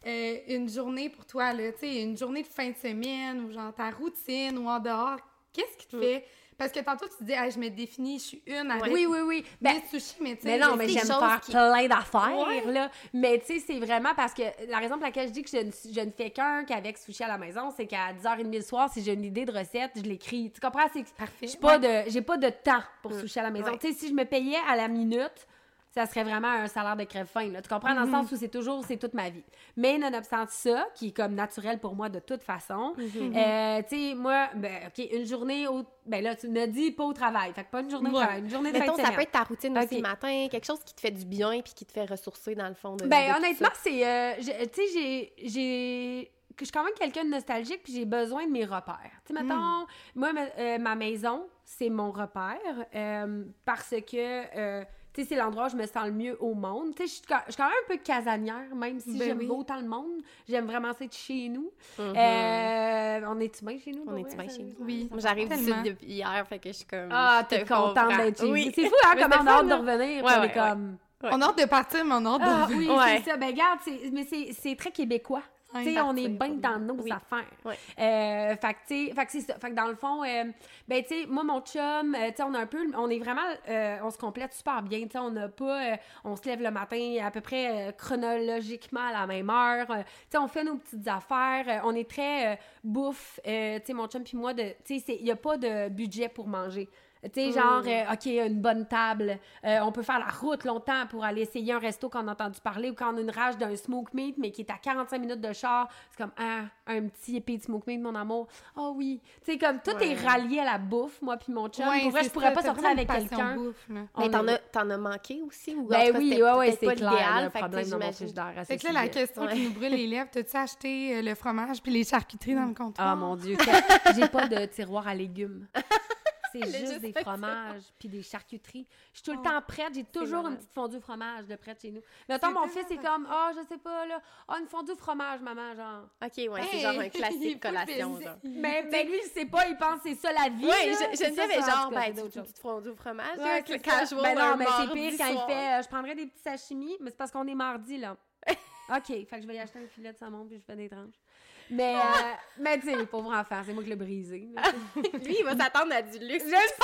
euh, une journée pour toi, là, tu sais, une journée de fin de semaine ou genre ta routine ou en dehors, qu'est-ce qui te Mm. fait... Parce que tantôt, tu dis, je me définis, je suis une avec Oui, oui, oui. Ben, des sushis, mais tu sais... Mais non, mais j'aime faire qui- plein d'affaires, Ouais. là. Mais tu sais, c'est vraiment parce que la raison pour laquelle je dis que je ne, je ne fais qu'un qu'avec sushi à la maison, c'est qu'à 10h30 le soir, si j'ai une idée de recette, je l'écris. Tu comprends? C'est j'ai pas, Ouais. de, j'ai pas de temps pour Mm. sushi à la maison. Ouais. Tu sais, si je me payais à la minute, ça serait vraiment un salaire de crève-faim. là. Tu comprends? Dans le sens où c'est toujours, c'est toute ma vie. Mais nonobstant ça, qui est comme naturel pour moi de toute façon, euh, tu sais, moi, ben, OK, une journée au... Ben là, tu me dis pas au travail. Fait que pas une journée au Ouais. travail, une journée de fin Mettons, de ça peut être ta routine aussi Ok. le matin, quelque chose qui te fait du bien puis qui te fait ressourcer dans le fond de. Ben de honnêtement, c'est euh, tu sais j'ai que je suis quand même quelqu'un de nostalgique puis j'ai besoin de mes repères. Tu sais mettons moi ma, euh, ma maison, c'est mon repère euh, parce que euh, tu sais, c'est l'endroit où je me sens le mieux au monde. Tu sais, je suis quand je suis quand même un peu casanière, même si Ben j'aime oui. autant le monde. J'aime vraiment ça être chez nous. Mhm. Euh, on est-tu bien chez nous? On bien ça? chez nous? Oui. J'arrive sud depuis hier, fait que je suis comme. Ah, t'es te contente d'être chez Oui. nous. C'est fou, hein, Mais comme c'était on a hâte de revenir. Ouais, on ouais, est comme... On a hâte de partir, mais on a hâte Ah de oui, Ouais. c'est ça. Ben regarde, c'est- mais c'est c'est très québécois. Sais, on est bien dans nos oui. affaires. Euh, fait que, fait c'est ça. Fait que dans le fond, euh, ben, tu sais, moi, mon chum, euh, tu sais, on a un peu, on est vraiment, on se complète super bien. Tu sais, on n'a pas, on se lève le matin à peu près chronologiquement à la même heure. Tu sais, on fait nos petites affaires. On est très bouffe. Tu sais, mon chum puis moi, tu sais, il n'y a pas de budget pour manger. Tu sais, genre, euh, OK, une bonne table. Euh, on peut faire la route longtemps pour aller essayer un resto qu'on a entendu parler ou quand on a une rage d'un smoke meat, mais qui est à 45 minutes de char. C'est comme, ah, un petit épée de smoke meat, mon amour. Oh oui. Tu sais, comme tout Ouais. est rallié à la bouffe, moi puis mon chum. Ouais, pour vrai, je pourrais ça, pas sortir avec quelqu'un. Mais t'en est- as, t'en as manqué aussi? Ou en Ben cas, oui, ouais, ouais, c'est clair. Le problème dans mon j'imagine. frigidaire à Fait ce que là, la question qui nous brûle les lèvres, t'as-tu acheté euh, le fromage puis les charcuteries dans le comptoir? Ah mon Dieu, j'ai pas de tiroir à légumes. C'est juste juste des fromages puis des charcuteries. Je suis tout le temps prête. J'ai toujours une petite fondue au fromage de près de chez nous. Mettons, mon fils est comme, ah, je sais pas, là, ah, une fondue au fromage, maman, genre. Ok, ouais, c'est genre un classique collation. Genre. Mais lui, il sait pas, il pense que c'est ça la vie. Là. je, me disais, mais genre, ben, une petite fondue au fromage, casual, Ben non, mais c'est pire quand il fait, euh, je prendrais des petits sashimi, mais c'est parce qu'on est mardi, là. OK, fait que je vais y acheter un filet de saumon puis je fais des tranches. Mais, euh, mais tu sais, pauvre enfant, c'est moi qui l'ai brisé. là. Lui, il va s'attendre à du luxe. Je le sais!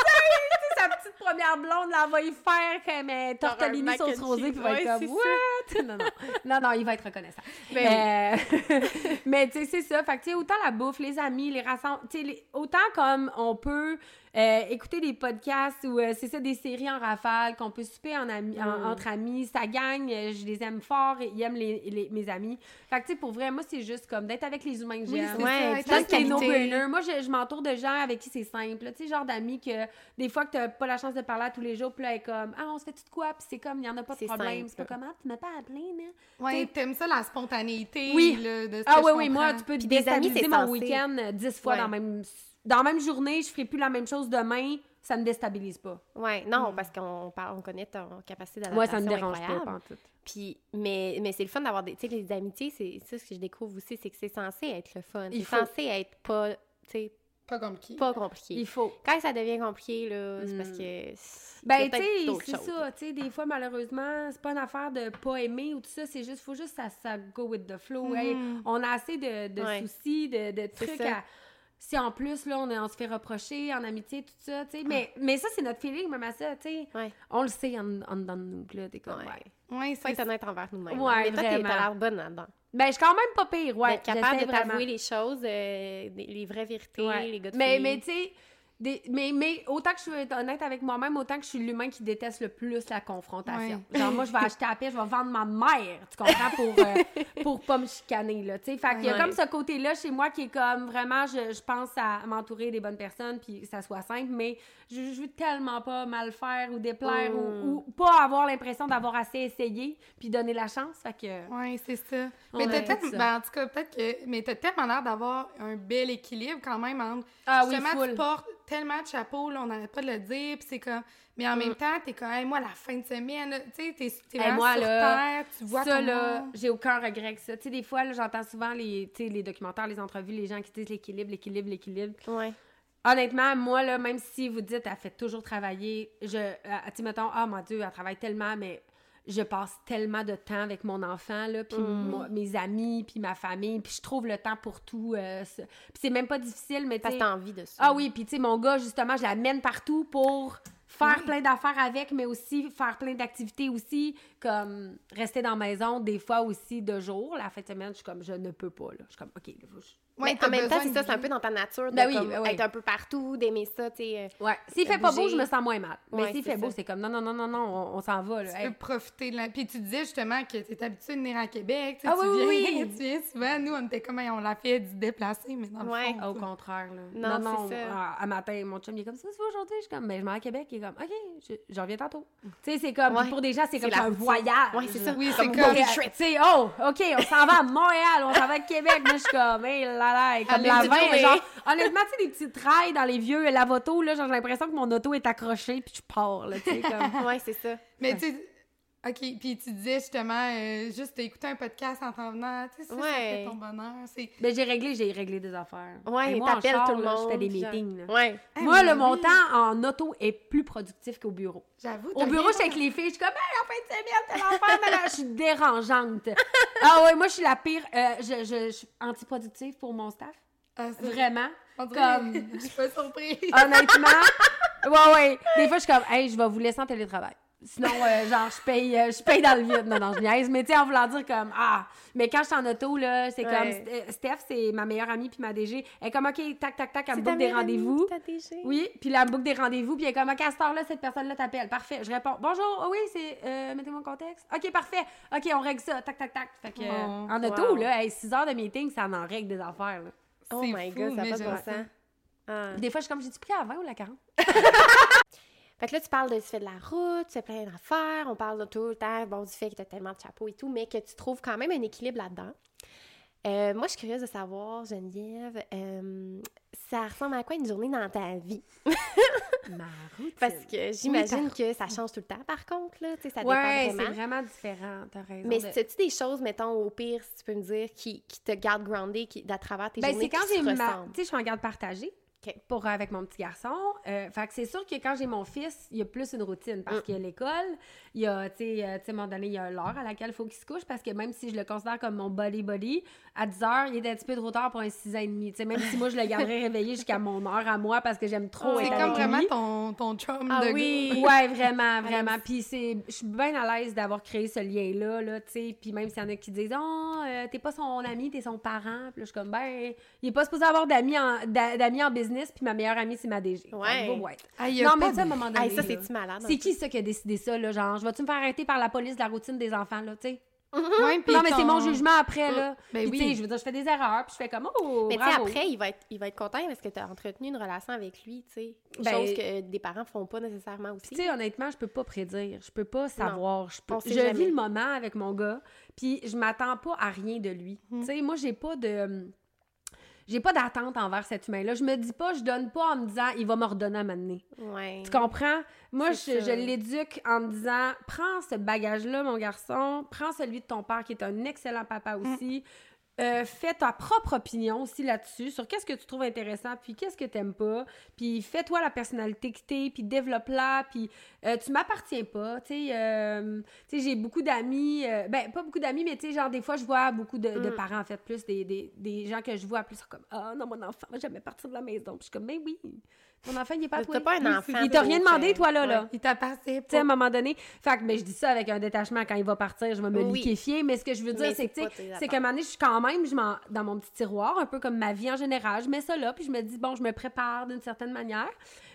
sa petite première blonde, là, va y faire comme euh, un tortellini sauce rosée, puis va être comme, what? non, non. non, non, il va être reconnaissant. Ben Euh, mais tu sais, c'est ça. Fait que, tu sais, autant la bouffe, les amis, les rassemblements, tu sais, autant comme on peut euh, écouter des podcasts ou, euh, c'est ça, des séries en rafale, qu'on peut souper en ami, en- Mm. entre amis, ça gagne, euh, je les aime fort, ils aiment les, les- mes amis. Fait que, tu sais, pour vrai, moi, c'est juste comme d'être avec les humains que Oui, j'aime. c'est Ouais, ça, C'est no-brainers. Moi, je, je m'entoure de gens avec qui c'est simple. Tu sais, genre d'amis que des fois que t'as pas la chance de parler à tous les jours, puis là, elle est comme Ah, on se fait tout de quoi? Puis c'est comme, il y en a pas de C'est problème. simple. C'est pas comme Ah, tu m'as pas appelé, mais. Ouais, t'aimes ça, la spontanéité. Oui. là, de ce Ah, que oui, je oui, moi, tu peux Puis des amis, déstabiliser c'est mon week-end dix fois Ouais. dans, la même, dans la même journée. Je ferai plus la même chose demain. Ça me déstabilise pas. Ouais, non, parce qu'on on connaît ton capacité Moi, d'adaptation ça me dérange incroyable. pas. Puis, mais, mais c'est le fun d'avoir des. Tu sais, les amitiés, c'est ça ce que je découvre aussi, c'est que c'est censé être le fun. Il C'est faut. censé être pas, tu sais, Pas comme qui. pas compliqué. Il faut. Quand ça devient compliqué, là, c'est parce Mm. que. Ben, tu sais, c'est ça. Tu sais, des fois, malheureusement, c'est pas une affaire de pas aimer ou tout ça. C'est juste, faut juste ça, ça go with the flow. Hey, Mhm. on a assez de, de Ouais. soucis, de, de trucs ça. à. Si en plus, là, on, est- on se fait reprocher en amitié, tout ça, tu sais. Mais, mais ça, c'est notre feeling, même à ça, tu sais. Ouais. On le sait en, en dedans de nous, là. T'es comme, Ouais. ouais. Ouais, Faut être honnête envers nous-mêmes. Ouais, mais toi, t'as l'air bonne là-dedans. Ben, je suis quand même pas pire, ouais. D'être capable de t'avouer les choses, euh, les vraies vérités, Ouais. les gars de mais, filles. mais tu sais, des- mais, mais autant que je suis honnête avec moi-même, autant que je suis l'humain qui déteste le plus la confrontation. Genre, moi, je vais acheter à paix, je vais vendre ma mère, tu comprends, pour, euh, pour pas me chicaner, là, tu sais. Fait qu'il y a Ouais. comme ce côté-là chez moi qui est comme, vraiment, je, je pense à m'entourer des bonnes personnes, puis que ça soit simple, mais je, je veux tellement pas mal faire ou déplaire Mm. ou, ou pas avoir l'impression d'avoir assez essayé, puis donner la chance, fait que... Oui, c'est ça. Mais t'as ça. ben, en tout cas, peut-être que, mais t'as tellement l'air d'avoir un bel équilibre quand même entre, Ah oui, full. tu portes tellement de chapeaux, là, on n'arrête pas de le dire, puis c'est comme, mais en Mm. même temps, t'es comme, Hey, moi, la fin de semaine, tu sais, t'es, t'es Hey, moi, sur là, terre, tu vois ça, là, j'ai aucun regret avec ça. Tu sais, des fois, là, j'entends souvent les, les documentaires, les entrevues, les gens qui disent l'équilibre, l'équilibre, l'équilibre. Ouais. Honnêtement, moi, là, même si vous dites, elle fait toujours travailler, je, euh, tu mettons, ah, mon Dieu, elle travaille tellement, mais je passe tellement de temps avec mon enfant, là, puis moi- mes amis, puis ma famille, puis je trouve le temps pour tout. euh. Puis c'est même pas difficile, mais tu Parce sais... que t'as envie de ça. Ah oui, puis tu sais, mon gars, justement, je l'amène partout pour faire Oui. plein d'affaires avec, mais aussi faire plein d'activités aussi, comme rester dans la maison, des fois aussi de jour. La fin de semaine, je suis comme, je ne peux pas, là. Je suis comme, OK, là, je- Ouais, mais en même temps, c'est de ça, c'est un peu dans ta nature de Ben oui, comme, ben oui. être un peu partout, d'aimer ça, tu sais. euh, Ouais. S'il fait pas beau, je me sens moins mal. Mais Ouais, s'il c'est fait beau, c'est comme, non, non, non, non, non, on, on s'en va, là. Tu Hey. peux profiter de la... Puis tu disais justement que tu habitué de venir à Québec, Ah tu, oui, oui, viens, oui. tu viens souvent. Nous, on était comme, on l'a fait du déplacer, mais dans le Ouais. fond... Au contraire, là. Non, Non, non, c'est ça. à matin, mon chum, il est comme ça, vas aujourd'hui? Je suis comme, ben, je m'en vais à Québec. Il est comme, OK, je, je reviens tantôt. Tu sais, c'est comme, Ouais. pour des gens, c'est C'est comme. Voyage. Ouais, c'est ça. Oui, c'est comme-. Tu sais, oh, OK, on s'en va à Montréal, on s'en va à Québec. Moi, je suis comme, hey là là, comme la dis-le, 20, mais- genre, honnêtement, tu sais, des petits trails dans les vieux lavotos, là, genre, j'ai l'impression que mon auto est accrochée, puis je pars, là, tu sais, comme. Ouais, c'est ça. Mais tu sais, OK, puis tu disais justement, euh, juste écouter un podcast en t'en venant, tu sais, ça, ça Ouais. fait ton bonheur. C'est... Ben, j'ai réglé, j'ai réglé des affaires. Ouais, Et moi, en t'appelles char, tout le là, monde. Je fais des meetings, là. Ouais. Ah, Moi, le, mon oui. temps en auto est plus productif qu'au bureau. J'avoue. Au t'as bureau, rien j'étais avec les filles, je suis comme, hey, en fin de semaine, t'es l'enfer, mais là, je suis dérangeante. ah ouais, moi, je suis la pire. euh, je, je, je suis antiproductive pour mon staff. Ah, Vraiment. Comme, Je suis pas surprise. honnêtement. Ouais, ouais. Des fois, je suis comme, hey, je vais vous laisser en télétravail. Sinon, euh, genre, je paye, euh, je paye dans le vide. Non, non, je niaise. Mais tu sais, en voulant dire comme, ah. Mais quand je suis en auto, là, c'est Ouais. comme, St- Steph, c'est ma meilleure amie, puis ma DG. Elle est comme, OK, tac, tac, tac, elle me boucle des rendez-vous. ta DG. Oui, puis là, elle me boucle des rendez-vous, puis elle est comme, OK, à cette heure-là, cette personne-là t'appelle. Parfait. Je réponds, bonjour, oh oui, c'est, euh, mettez-moi en contexte. OK, parfait. OK, on règle ça, tac, tac, tac. Fait que, Oh, en auto, wow. là, hey, 6 heures de meeting, ça en règle des affaires, là. Oh C'est my fou, god, ça n'a pas de bon sens. Ah. Des fois, je suis comme, j'ai-tu pris à 20 ou la 40? Fait que là, tu parles de tu fais de la route, tu fais plein d'affaires, on parle de tout le temps, bon, du fait que tu as tellement de chapeaux et tout, mais que tu trouves quand même un équilibre là-dedans. Euh, moi, je suis curieuse de savoir, Geneviève, euh, ça ressemble à quoi une journée dans ta vie? Ma routine. Parce que j'imagine que ça change tout le temps, par contre, là, tu sais, ça ouais, dépend c'est vraiment. vraiment différent, t'as raison. Mais de- c'est-tu des choses, mettons, au pire, si tu peux me dire, qui, qui te gardent groundé qui, à travers tes Ben, journées c'est quand j'ai ma... Tu sais, je suis en garde partagée. Pour, avec mon petit garçon. Euh, fait que c'est sûr que quand j'ai mon fils, il y a plus une routine parce Mm. qu'il y a l'école, il y a, tu sais, euh, à un moment donné, il y a l'heure à laquelle il faut qu'il se couche parce que même si je le considère comme mon body-body, à 10 heures, il est un petit peu de retard pour un 6 ans et demi. Tu sais, même si moi, je le garderais réveillé jusqu'à mon heure à moi parce que j'aime trop Oh, C'est être avec comme vraiment lui. ton, ton chum Ah de oui. Ouais, vraiment, vraiment. aime- Puis c'est, je suis bien à l'aise d'avoir créé ce lien-là, là, tu sais. Puis même s'il y en a qui disent, oh, euh, t'es pas son ami, t'es son parent. Puis là, je suis comme, ben, il est pas supposé avoir d'amis en, d'a- d'amis en business, puis ma meilleure amie, c'est ma DG. Ouais. Ça va, ouais. Non, pas mais sais, à un moment donné. Ça, c'est-tu malade? c'est qui ça qui a décidé ça, là? Genre, je vais-tu me faire arrêter par la police de la routine des enfants, là, tu sais? Ouais, Non, mais c'est mon jugement après, là. Ben Puis, tu sais, oui. je veux dire, je fais des erreurs, puis je fais comme, oh, Mais tu sais, après, il va, être, il va être content parce que tu as entretenu une relation avec lui, tu sais. Ben- Chose que des parents font pas nécessairement aussi. Tu sais, honnêtement, je peux pas prédire. Je peux pas savoir. Je, peux... Je jamais. vis le moment avec mon gars, puis je m'attends pas à rien de lui. Mhm. Tu sais, moi, j'ai pas de... J'ai pas d'attente envers cet humain-là. Je me dis pas, je donne pas en me disant, il va me redonner à m'amener. Ouais. Tu comprends? Moi, je, l'éduque en me disant, prends ce bagage-là, mon garçon, prends celui de ton père qui est un excellent papa Mm. Euh, fais ta propre opinion aussi là-dessus, sur qu'est-ce que tu trouves intéressant, puis qu'est-ce que t'aimes pas, puis fais-toi la personnalité que t'es, puis développe-la, puis euh, tu m'appartiens pas, tu sais, euh, tu sais, j'ai beaucoup d'amis, euh, ben, pas beaucoup d'amis, mais tu sais, genre, des fois, je vois beaucoup de, de Mm. parents, en fait, plus des, des, des gens que je vois, plus comme, ah, non, mon enfant va jamais partir de la maison, puis je suis comme, mais oui, ton enfant, il est pas à T'as toi. pas un enfant. Il t'a rien demandé, toi, là, là. Il t'appartient Tu sais, à un moment donné, fait que, mais je dis ça avec un détachement, quand il va partir, je vais me Oui. liquéfier, mais ce que je veux dire, c'est que, c'est qu'à un moment donné, je suis quand même, je m'en- dans mon petit tiroir, un peu comme ma vie en général, je mets ça là, puis je me dis, bon, je me prépare d'une certaine manière,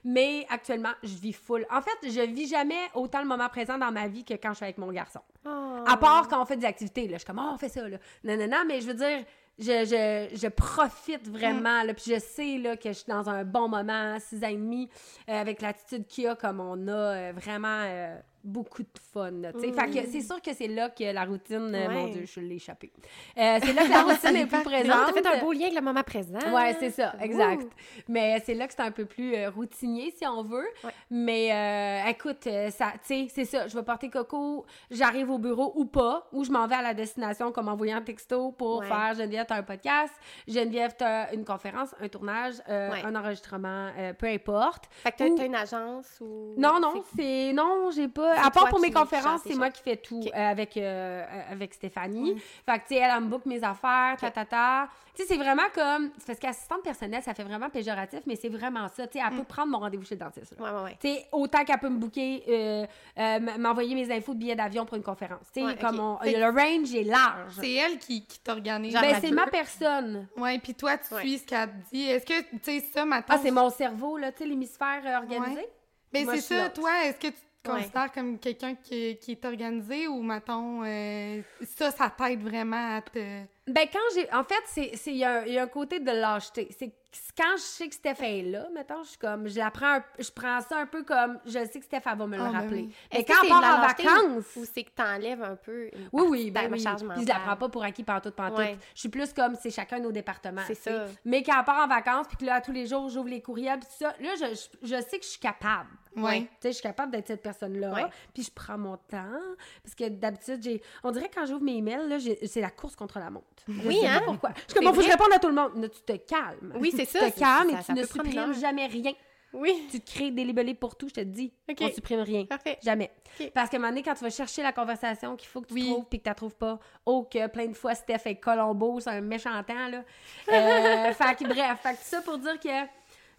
mais actuellement, je vis full. En fait, je vis jamais autant le moment présent dans ma vie que quand je suis avec mon garçon. Oh. À part quand on fait des activités, là, je suis comme, oh, on fait ça, là. Non, non, non, mais je veux dire, je, je, je profite vraiment, là, puis je sais, là, que je suis dans un bon moment, six ans et demi, euh, avec l'attitude qu'il y a, comme on a euh, vraiment euh, beaucoup de fun, là, sais. Fait que c'est sûr que c'est là que la routine, euh, mon. Dieu, je l'ai échappé. Euh, c'est là que la routine est plus Non, présente. t'as fait un beau lien avec le moment présent. Ouais, c'est ça, exact. Ouh. Mais c'est là que c'est un peu plus euh, routinier, si on veut. Ouais. Mais euh, écoute, ça, tu sais, c'est ça. Je vais porter Coco, j'arrive au bureau ou pas, ou je m'en vais à la destination comme envoyant un texto pour Ouais. faire Geneviève, t'as un podcast, Geneviève, t'as une conférence, un tournage, un enregistrement, peu importe. Fait que t'as Ou- une agence ou. Non, non, c'est. Non, j'ai pas. À part pour mes conférences, c'est moi qui fais tout euh, avec, euh, avec Stéphanie. Fait que, tu sais, elle, elle me book mes affaires, ta, ta, ta. Tu sais, c'est vraiment comme. C'est parce qu'assistante personnelle, ça fait vraiment péjoratif, mais c'est vraiment ça. Tu sais, elle peut prendre mon rendez-vous chez le dentiste. Ouais, ouais, ouais. Tu sais, autant qu'elle peut me booker, euh, m'envoyer mes infos de billets d'avion pour une conférence. Tu sais, comme on- le range est large. C'est elle qui, qui t'organise. Ben, c'est ma personne. Ouais, puis toi, tu suis ce qu'elle te dit. Est-ce que, tu sais, ça, maintenant. Ah, c'est mon cerveau, là, tu sais, l'hémisphère organisé? Ouais. Ben, c'est ça, toi, est-ce que tu te Ouais. considères comme quelqu'un qui, qui est organisé ou, mettons, euh, ça, ça t'aide vraiment à te. Ben, quand j'ai. En fait, c'est il y, a un- il y a un côté de lâcheté. C'est quand je sais que Steph est là, mettons, je suis comme. Je la prends, un- je prends ça un peu comme. Je sais que Steph, elle va me le Ah, ben rappeler. oui. Mais quand elle part en vacances. Ou c'est que t'enlèves un peu. une Oui, oui, ben oui. charge Puis je la prends pas pour acquis par tout, par tout. Ouais. Je suis plus comme c'est chacun nos départements. C'est ça. Mais quand elle part en vacances, puis que là, tous les jours, j'ouvre les courriels, puis tout ça, là, je, je, je sais que je suis capable. Ouais. Tu sais, je suis capable d'être cette personne-là. Ouais. Puis je prends mon temps. Parce que d'habitude, j'ai. On dirait que quand j'ouvre mes emails, là, c'est la course contre la montre. Oui, hein? pourquoi. Suis C'est comme, faut que je réponde à tout le monde. Non, tu te calmes. Oui, c'est Tu ça, te c'est- calmes et ça tu ne supprimes jamais rien. Oui. Tu te crées des libellés pour tout, je te dis. Ok. On supprime rien. Parfait. Jamais. Ok. Parce qu'à un moment donné, quand tu vas chercher la conversation qu'il faut que tu Oui. trouves puis que tu la trouves pas, oh, que plein de fois Steph et Colombo, c'est un méchant temps, là. Euh, fait que, bref, fait que ça pour dire que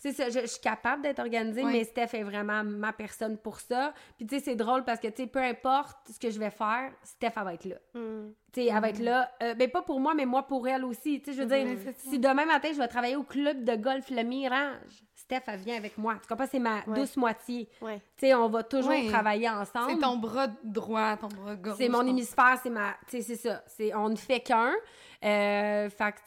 c'est ça, je, je suis capable d'être organisée, mais Steph est vraiment ma personne pour ça. Puis tu sais, c'est drôle parce que, tu sais, peu importe ce que je vais faire, Steph, elle va être là. Hmm. Tu sais, elle va être là. Euh, ben, pas pour moi, mais moi pour elle aussi. Tu sais, je veux dire, Mais ça. si demain matin, je vais travailler au club de golf Le Mirage, Steph, elle vient avec moi. Tu comprends? C'est ma Ouais. douce moitié. Ouais. Tu sais, on va toujours Ouais. travailler ensemble. C'est ton bras droit, ton bras gauche. C'est mon hémisphère, c'est ma. Tu sais, c'est ça. On ne fait qu'un. Euh, fait que,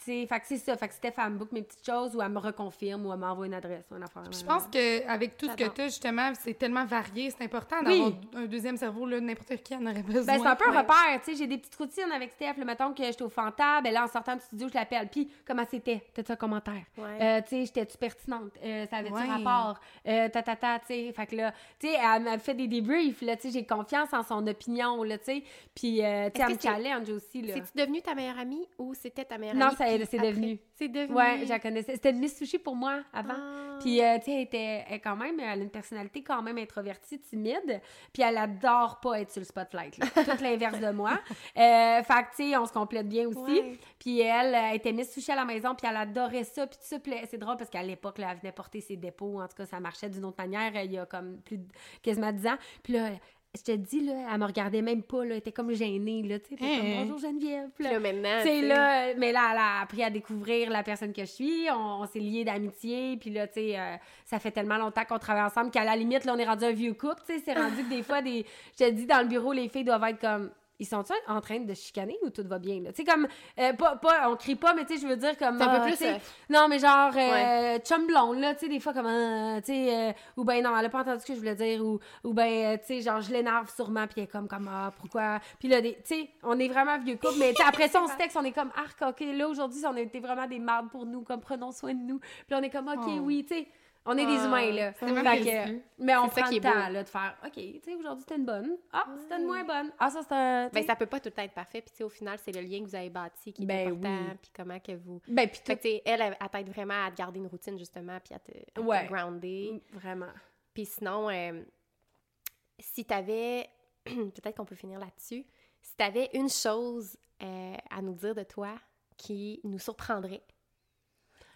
c'est ça. Fait que Steph, elle me book mes petites choses ou elle me reconfirme ou elle m'envoie une adresse ou une affaire. Je pense qu'avec tout ce que tu as, justement, c'est tellement varié, c'est important Oui. d'avoir un deuxième cerveau, là, n'importe qui en aurait besoin. Ben, c'est un peu un Ouais. repère, tu sais, j'ai des petites routines avec Steph, le mettons que j'étais au Fanta, ben là, en sortant du studio, je l'appelle, puis comment c'était? T'as-tu un commentaire? Ouais. Euh, tu sais, j'étais-tu pertinente? Euh, ça avait-tu Ouais. rapport? Euh, ta, ta, ta, tu sais, fait que là, tu sais, elle m'a fait des débriefs, là, tu sais, j'ai confiance en son opinion, là, tu sais, puis, euh, tu sais, elle me challenge aussi, là. C'est-tu devenu ta meilleure amie ou c'était ta meilleure Non, amie? ça- c'est devenu. C'est devenu. Ouais, je la connaissais. C'était une Miss Sushi pour moi avant. Ah. Puis, euh, tu sais, elle, était, elle, quand même, elle a une personnalité quand même introvertie, timide. Puis, elle adore pas être sur le spotlight. là. Tout l'inverse de moi. Euh, fait que, tu sais, on se complète bien aussi. Ouais. Puis, elle, elle était Miss Sushi à la maison, puis elle adorait ça. Puis, tout ça, c'est drôle parce qu'à l'époque, là, elle venait porter ses dépôts. En tout cas, ça marchait d'une autre manière euh, il y a comme plus de quasiment 10 ans. Puis là, je te dis, là, elle me regardait même pas, là. Elle était comme gênée, là, tu sais. Était Hein? comme, Bonjour Geneviève. Puis là, maintenant. là, mais là, elle a appris à découvrir la personne que je suis. On, on s'est liés d'amitié. Puis là, tu sais, euh, ça fait tellement longtemps qu'on travaille ensemble qu'à la limite, là, on est rendu un vieux couple. Tu sais, c'est rendu que des fois, des, je te dis, dans le bureau, les filles doivent être comme. Ils sont en train de chicaner ou tout va bien? là? Tu sais, comme. euh, pas, pas, on crie pas, mais tu sais, je veux dire comme. Un peu ah, plus, euh, Non, mais genre, euh, Ouais. chum blonde, là, tu sais, des fois, comme. euh, tu sais, euh, ou ben non, elle a pas entendu ce que je voulais dire. Ou, ou ben, euh, tu sais, genre, je l'énerve sûrement, puis elle est comme, comme, ah, pourquoi? Puis là, des- tu sais, on est vraiment vieux couple, mais après ça, on se texte, on est comme, arc, ok, là, aujourd'hui, on a été vraiment des mardes pour nous, comme, prenons soin de nous. Puis on est comme, ok, Oh. oui, tu sais. On est des Ah, humains, là. Fait que- mais on C'est ça prend qui le temps, là, de faire, OK, tu sais, aujourd'hui, c'était une bonne. Ah, c'était une moins bonne. Ah, ça, c'est un... Ben, ça peut pas tout le temps être parfait. Puis, tu sais, au final, c'est le lien que vous avez bâti qui est Ben important. oui. Puis, comment que vous. Ben, puis Fait tout... que, elle, elle, elle t'aide vraiment à te garder une routine, justement, puis à te, à te Ouais. grounder. Vraiment. Puis, sinon, euh, si t'avais. Peut-être qu'on peut finir là-dessus. Si t'avais une chose euh, à nous dire de toi qui nous surprendrait,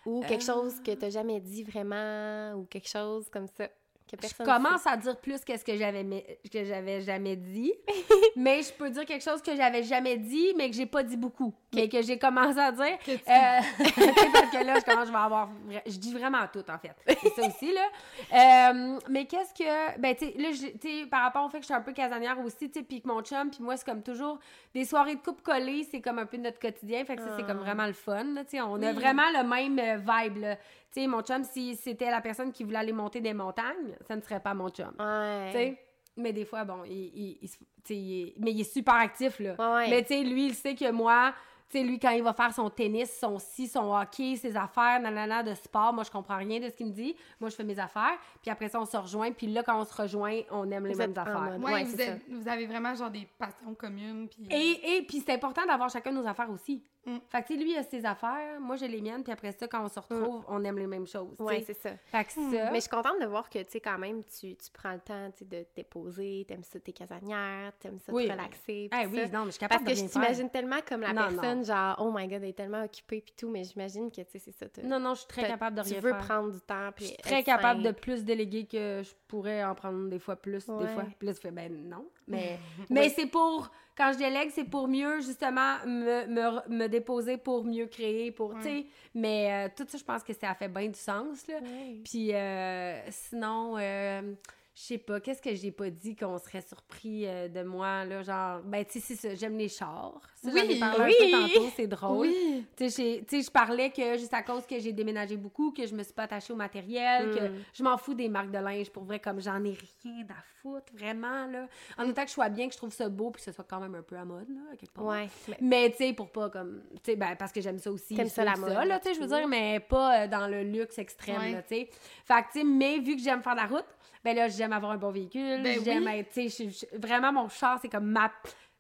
ou quelque Euh. chose que t'as jamais dit vraiment, ou quelque chose comme ça, que Je commence à dire plus qu'est-ce que j'avais que j'avais jamais dit, mais je peux dire quelque chose que j'avais jamais dit, mais que j'ai pas dit beaucoup, mais que j'ai commencé à dire. Que tu- Euh, parce que là, je commence, je vais avoir, je dis vraiment tout en fait. C'est ça aussi là. Euh, mais qu'est-ce que, ben tu sais, là, tu par rapport au fait que je suis un peu casanière aussi, tu sais, puis que mon chum, puis moi, c'est comme toujours des soirées de coupe collée, c'est comme un peu notre quotidien, fait que ça, c'est comme Ah. vraiment le fun, là, tu sais, on a vraiment le même euh, vibe là. Tu sais, mon chum, si c'était la personne qui voulait aller monter des montagnes, ça ne serait pas mon chum. Ouais. Tu sais, mais des fois, bon, il, il- est- mais il est super actif, là. Ouais. Mais tu sais, lui, il sait que moi, tu sais, lui, quand il va faire son tennis, son si, son hockey, ses affaires, nanana, de sport, moi, je comprends rien de ce qu'il me dit. Moi, je fais mes affaires. Puis après ça, on se rejoint. Puis là, quand on se rejoint, on aime les Vous mêmes affaires. mode- Ouais, Ouais, vous, c'est êtes- vous avez vraiment genre des passions communes. Puis... Et, et puis c'est important d'avoir chacun nos affaires aussi. Mm. Fait que, tu lui, il a ses affaires, moi, j'ai les miennes. Puis après ça, quand on se retrouve, on aime les mêmes choses. tu sais. c'est ça. Fait que ça... Mais je suis contente de voir que, tu sais, quand même, tu, tu prends le temps, tu de te déposer, t'aimes ça tes casanières, t'aimes ça Oui. te relaxer, Ah puis oui, non, mais je suis Parce capable que de je rien faire. t'imagine tellement comme la Non, personne, genre, oh my god, elle est tellement occupée puis tout, mais j'imagine que, tu sais, c'est ça. Non, non, je suis très capable de Tu rien veux faire. prendre du temps, puis Je suis très capable de plus déléguer que je pourrais en prendre des fois plus, Ouais. des fois. Puis là, tu fais, ben non. Mais, mais c'est pour, quand je délègue, c'est pour mieux, justement, me, me, me déposer pour mieux créer, pour, tu sais. Mais euh, tout ça, je pense que ça a fait bien du sens, là. Puis euh, sinon, euh, je sais pas, qu'est-ce que j'ai pas dit qu'on serait surpris euh, de moi, là, genre, ben, tu sais, c'est ça, j'aime les chars. Ça, j'en ai parlé oui. un peu tantôt, c'est drôle. Oui. Tu sais, je parlais que juste à cause que j'ai déménagé beaucoup, que je me suis pas attachée au matériel, Mm. que je m'en fous des marques de linge, pour vrai, comme j'en ai rien à foutre, vraiment, là. En autant que je sois bien, que je trouve ça beau, puis que ce soit quand même un peu à mode, là, à quelque part. Ouais. mais- Mais, tu sais, pour pas comme. Tu sais, ben, parce que j'aime ça aussi. T'aimes ça, la mode, là, tu sais, je veux dire, mais pas euh, dans le luxe extrême, Ouais. là, tu sais. Fait que, tu sais, mais vu que j'aime faire la route, ben là, j'aime avoir un bon véhicule, Ben j'aime oui. être, tu sais, je- je- vraiment, mon char, c'est comme ma.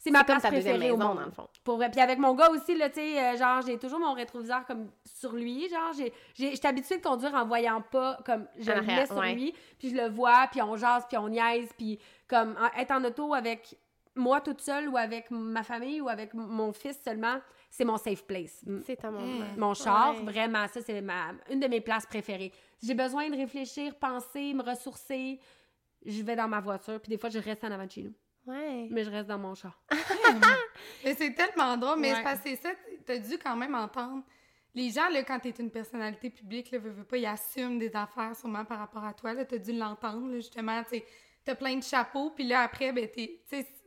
C'est ma place préférée au maison, monde. dans le fond. Pour vrai. Puis avec mon gars aussi, là, tu sais, euh, genre, j'ai toujours mon rétroviseur comme sur lui. Genre, j'ai, j'ai, j'étais habituée de conduire en voyant pas, comme, je le mets sur ouais. lui, puis je le vois, puis on jase, puis on niaise, puis comme, en- être en auto avec moi toute seule ou avec ma famille ou avec mon fils seulement, c'est mon safe place. C'est ta monde. Mm. Mon char, Ouais. vraiment, ça, c'est ma, une de mes places préférées. J'ai besoin de réfléchir, penser, me ressourcer. Je vais dans ma voiture, puis des fois, je reste en avant de chez nous. Ouais. Mais je reste dans mon char. Mais c'est tellement drôle, mais Ouais. c'est parce que c'est ça, t'as dû quand même entendre. Les gens, là, quand t'es une personnalité publique, là, veux, veux pas, ils assument des affaires sûrement par rapport à toi, là, t'as dû l'entendre, justement, t'as plein de chapeaux, puis là, après, ben, t'es,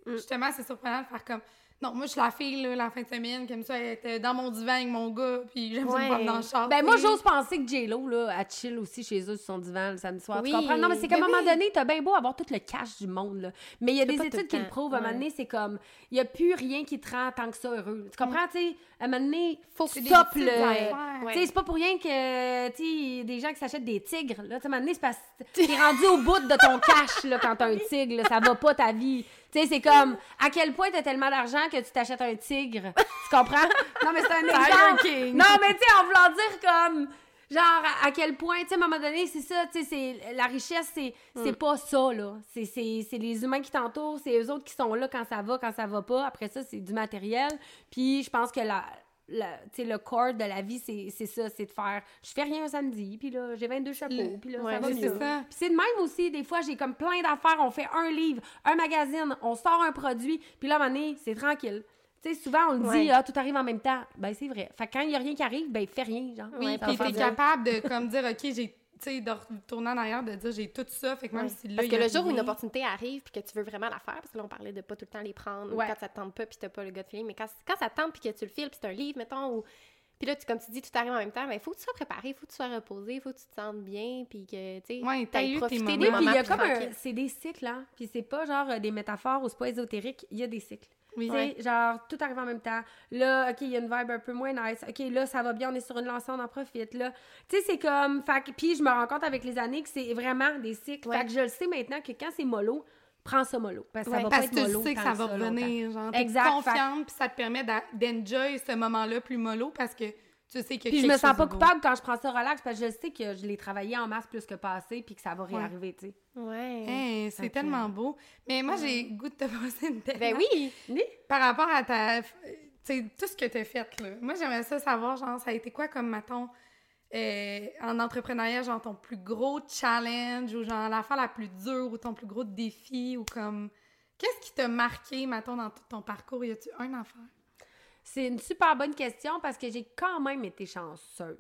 Mm. justement, c'est surprenant de faire comme, non, moi, je suis la fille, là, la fin de semaine, comme ça, être dans mon divan avec mon gars, puis j'aime ça me Ouais. dans le char. Ben tu moi, j'ose penser que J-Lo, là, elle chill aussi chez eux sur son divan le samedi soir. Oui. Tu comprends? Non, mais c'est qu'à un Ben moment donné, t'as bien beau avoir tout le cash du monde, là. Mais il y a Tu des études qui le prouvent. À un moment Ouais. donné, c'est comme, il n'y a plus rien qui te rend tant que ça heureux. Tu comprends? Tu sais, à un moment donné, faut C'est des stop petites le... affaires. Ouais. Tu sais, c'est pas pour rien que, tu sais, a des gens qui s'achètent des tigres, là. Tu sais, à un moment donné, c'est parce que t'es rendu au bout de ton cash, là, quand t'as un tigre, là. Ça va pas ta vie. Tu sais, c'est comme, à quel point t'as tellement d'argent que tu t'achètes un tigre. Tu comprends? Non, mais c'est un exemple. King. Non, mais tu sais, en voulant dire comme, genre, à, quel point, tu sais, à un moment donné, c'est ça, tu sais, c'est- la richesse, c'est c'est pas ça, là. C'est- C'est c'est les humains qui t'entourent, c'est eux autres qui sont là quand ça va, quand ça va pas. Après ça, c'est du matériel. Puis je pense que la, la- le corps de la vie, c'est c'est ça, c'est de faire, je fais rien un samedi, puis là, j'ai 22 chapeaux, puis là, Ouais, ça va mieux. Puis c'est de même aussi, des fois, j'ai comme plein d'affaires, on fait un livre, un magazine, on sort un produit, puis là, à un moment donné, c'est tranquille. Tu sais, souvent, on le dit, Ouais. ah, tout arrive en même temps. Ben, c'est vrai. Fait que quand il y a rien qui arrive, ben, fais rien, genre. Oui, Ouais, puis t'es capable de, comme, dire, OK, j'ai, tu sais, de retourner en arrière, de dire, j'ai tout ça, fait que même Ouais. si là, Parce que le jour où une opportunité arrive puis que tu veux vraiment la faire, parce que là, on parlait de pas tout le temps les prendre, ou Ouais. quand ça te tente pas puis t'as pas le gut feeling, mais quand, quand ça te tente puis que tu le files puis c'est un livre, mettons, ou... Puis là, tu, comme tu dis, tout arrive en même temps, mais il faut que tu sois préparé, il faut que tu sois reposé, il faut que tu te sentes bien, puis que, tu sais, Ouais, t'as eu tes profiter moments. des Oui, moments puis il y a comme un... C'est des cycles, hein. Puis c'est pas genre euh, des métaphores ou c'est pas ésotérique. Il y a des cycles. Oui. Tu sais, genre, tout arrive en même temps. Là, OK, il y a une vibe un peu moins nice. OK, là, ça va bien, on est sur une lancée, on en profite. Là, tu sais, c'est comme. Fait que- puis je me rends compte avec les années que c'est vraiment des cycles. Ouais. Fait que je le sais maintenant que quand c'est mollo, prends ça mollo. Parce que Ouais. ça va Parce pas que être tu mollo. sais que tant ça va revenir, genre, t'es confiante, puis ça te permet d'enjoy ce moment-là plus mollo parce que tu sais que Puis je me sens pas coupable quand je prends ça relax parce que je sais que je l'ai travaillé en masse plus que passé puis que ça va réarriver, tu sais. Ouais. Hey, c'est tellement beau. Mais moi, j'ai le goût de te poser une tête. Ben oui! Par rapport à ta. Tu sais, tout ce que tu as fait, là. Moi, j'aimerais ça savoir, genre, ça a été quoi comme, mettons, euh, en entrepreneuriat, genre, ton plus gros challenge ou, genre, l'affaire la plus dure ou ton plus gros défi ou comme. Qu'est-ce qui t'a marqué, mettons, dans tout ton parcours? Y a-tu un affaire? C'est une super bonne question parce que j'ai quand même été chanceuse.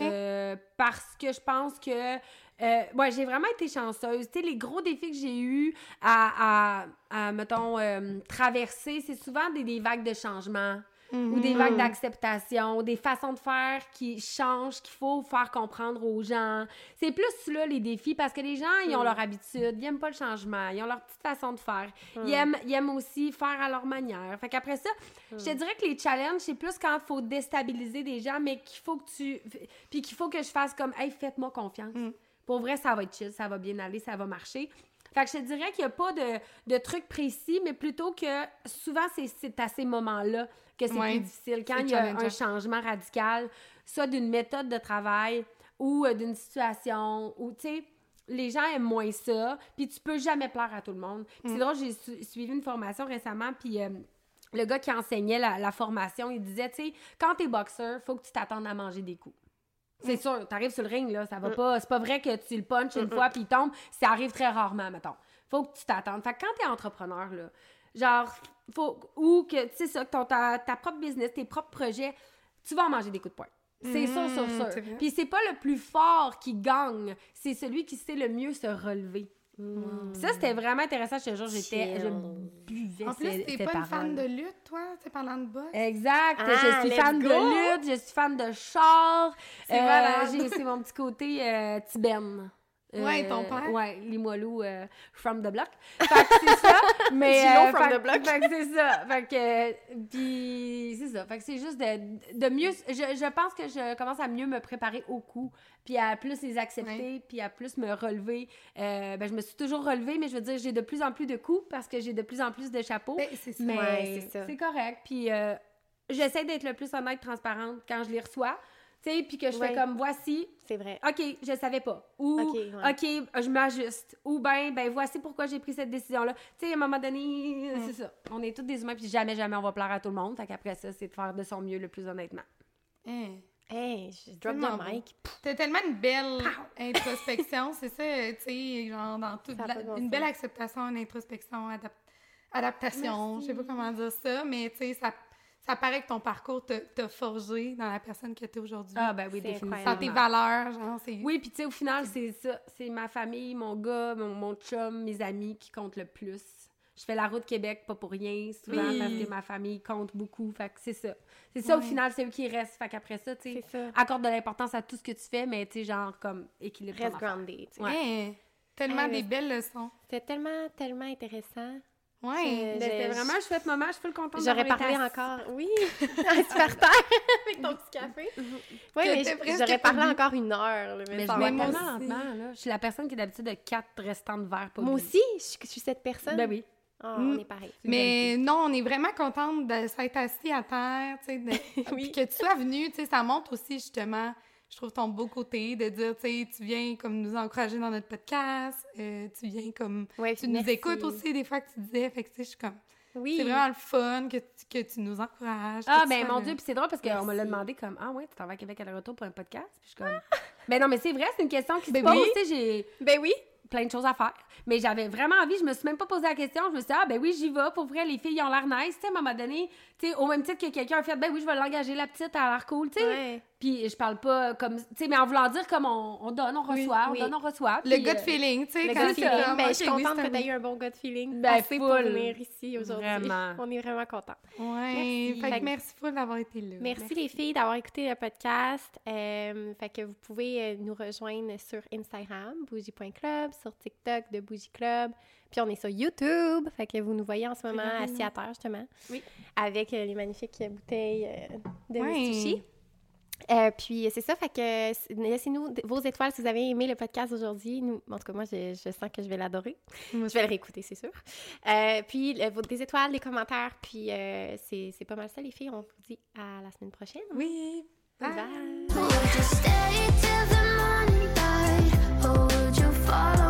Euh, parce que je pense que euh, ouais, j'ai vraiment été chanceuse. Tu sais, les gros défis que j'ai eus à, à, à, mettons, euh, traverser, c'est souvent des, des vagues de changement ou des vagues d'acceptation, des façons de faire qui changent, qu'il faut faire comprendre aux gens. C'est plus là les défis parce que les gens, ils ont leur habitude, ils aiment pas le changement, ils ont leur petite façon de faire. Ils, aiment, ils aiment aussi faire à leur manière. Fait qu'après ça, je te dirais que les challenges, c'est plus quand il faut déstabiliser des gens, mais qu'il faut que tu... Puis qu'il faut que je fasse comme, hey, faites-moi confiance. Pour vrai, ça va être chill, ça va bien aller, ça va marcher. Fait que je te dirais qu'il n'y a pas de, de truc précis, mais plutôt que souvent, c'est- c'est à ces moments-là que c'est Ouais, plus difficile. Quand il y a un changement radical, soit d'une méthode de travail ou euh, d'une situation, ou tu sais, les gens aiment moins ça, puis tu peux jamais plaire à tout le monde. Mm. c'est drôle, j'ai su- suivi une formation récemment, puis euh, le gars qui enseignait la, la formation, il disait, tu sais, quand t'es boxeur, faut que tu t'attendes à manger des coups. C'est Mm. sûr, t'arrives sur le ring, là, ça va pas... C'est pas vrai que tu le punches une fois, puis il tombe. Ça arrive très rarement, mettons. Faut que tu t'attendes. Fait que quand t'es entrepreneur, là, genre, faut... Ou que, tu sais ça, que ton, ta, ta propre business, tes propres projets, tu vas en manger des coups de poing. C'est sûr, sûr, sûr. c'est vrai. Puis c'est pas le plus fort qui gagne, c'est celui qui sait le mieux se relever. Puis ça, c'était vraiment intéressant. Je te jure, j'étais... Je buvais En plus, t'es pas une fan de lutte, toi? Tu parlant de boxe? Exact. Ah, je suis fan go! de lutte, je suis fan de char. C'est. J'ai aussi mon petit côté euh, tibène. Ouais, ton père? Ouais, Limoilou euh, from the block. Fait que c'est ça. Mais, euh, from the block. Fait que c'est ça. Fait que, euh, puis c'est ça. Fait que c'est juste de, de mieux... Je, je pense que je commence à mieux me préparer au coup, puis à plus les accepter, puis à plus me relever. Euh, ben, je me suis toujours relevée, mais je veux dire, j'ai de plus en plus de coups parce que j'ai de plus en plus de chapeaux. Ben, c'est ça. Mais Ouais, c'est correct. Puis euh, j'essaie d'être le plus honnête, transparente quand je les reçois. Tu sais, puis que je Ouais. fais comme voici, C'est vrai. OK, je savais pas. Ou OK, ouais. Je m'ajuste. Ou ben, ben voici pourquoi j'ai pris cette décision-là. Tu sais, à un moment donné, Mm. c'est ça. On est tous des humains, puis jamais, jamais on va plaire à tout le monde. Fait qu'après ça, c'est de faire de son mieux le plus honnêtement. Hein. Hey, je drop the mic. T'as tellement une belle introspection, c'est ça, tu sais, genre dans toute une belle acceptation, une introspection, adap- adaptation, je sais pas comment dire ça, mais tu sais, ça, ça paraît que ton parcours t'a forgé dans la personne que t'es aujourd'hui. Ah, ben oui, définitivement. dans tes valeurs, genre, c'est... Oui, puis tu sais, au final, c'est ça. C'est ma famille, mon gars, mon, mon chum, mes amis qui comptent le plus. Je fais la route Québec, pas pour rien, souvent, Oui. parce que ma famille compte beaucoup. Fait que c'est ça. C'est ça, au final, c'est eux qui restent. Fait qu'après ça, tu sais, C'est ça. accorde de l'importance à tout ce que tu fais, mais tu sais, genre, comme équilibre. Reste grounded. tu sais. Ouais. Hein, tellement Hey, des belles leçons. C'était tellement, tellement intéressant. Ouais. Ben, C'était Je- vraiment un chouette moment. Je suis full contente J'aurais parlé encore, oui, assis par terre avec ton petit café. Oui, mais j'aurais parlé encore une heure. là, Mais je bois va moi lentement, là. Je suis la personne qui est d'habitude de quatre restants de verre pas Moi aussi, je, je suis cette personne. Ben oui. Ah, Mm. on est pareil. Mais non, on est vraiment contente de s'être assis à terre, tu sais, de- Oui. puis que tu sois venu, tu sais, ça montre aussi justement, je trouve ton beau côté de dire, tu sais, tu viens comme nous encourager dans notre podcast, euh, tu viens comme, Ouais, tu nous écoutes aussi des fois que tu disais, fait que tu sais, je suis comme, Oui. c'est vraiment le fun que tu, que tu nous encourages. Ah, ben mon Dieu, puis c'est drôle parce qu'on me l'a demandé comme Ah ouais, tu t'en vas à Québec à le retour pour un podcast. Puis je suis comme Ben non, mais c'est vrai, c'est une question qui Ben se pose. oui. Tu sais, j'ai Ben oui. plein de choses à faire. Mais j'avais vraiment envie, je me suis même pas posé la question. Je me suis dit, ah ben oui, j'y vais. Pour vrai, les filles ils ont l'air nice. Tu sais, à un moment donné, tu sais, au même titre que quelqu'un a fait, ben oui, je vais l'engager, la petite, elle a l'air cool. Tu sais, Ouais. Puis je parle pas comme, tu sais, mais en voulant dire comme on, on donne, on Oui, reçoit, on oui. donne, on reçoit. Le gut euh, feeling, tu sais, Le quand c'est feeling, comme, ben, je suis oui, contente que un tu aies eu un bon gut feeling. Ben, assez pour full. venir ici aujourd'hui. Vraiment. On est vraiment contents. Ouais, Merci. fait Fait que merci full d'avoir été là. Merci, les filles d'avoir écouté le podcast. Euh, fait que vous pouvez euh, nous rejoindre sur Instagram, bougie.club, sur TikTok de Bougie Club. Puis on est sur YouTube. Fait que vous nous voyez en ce moment assis à terre, justement. Oui. Avec euh, les magnifiques bouteilles de Ouais. Euh, puis c'est ça, fait que laissez-nous vos étoiles si vous avez aimé le podcast aujourd'hui. En tout cas, moi, je, sens que je vais l'adorer. je vais le réécouter, c'est sûr. Euh, puis vos, des étoiles, des commentaires, puis euh, c'est pas mal ça, les filles. On vous dit à la semaine prochaine. Oui. Bye. bye. bye.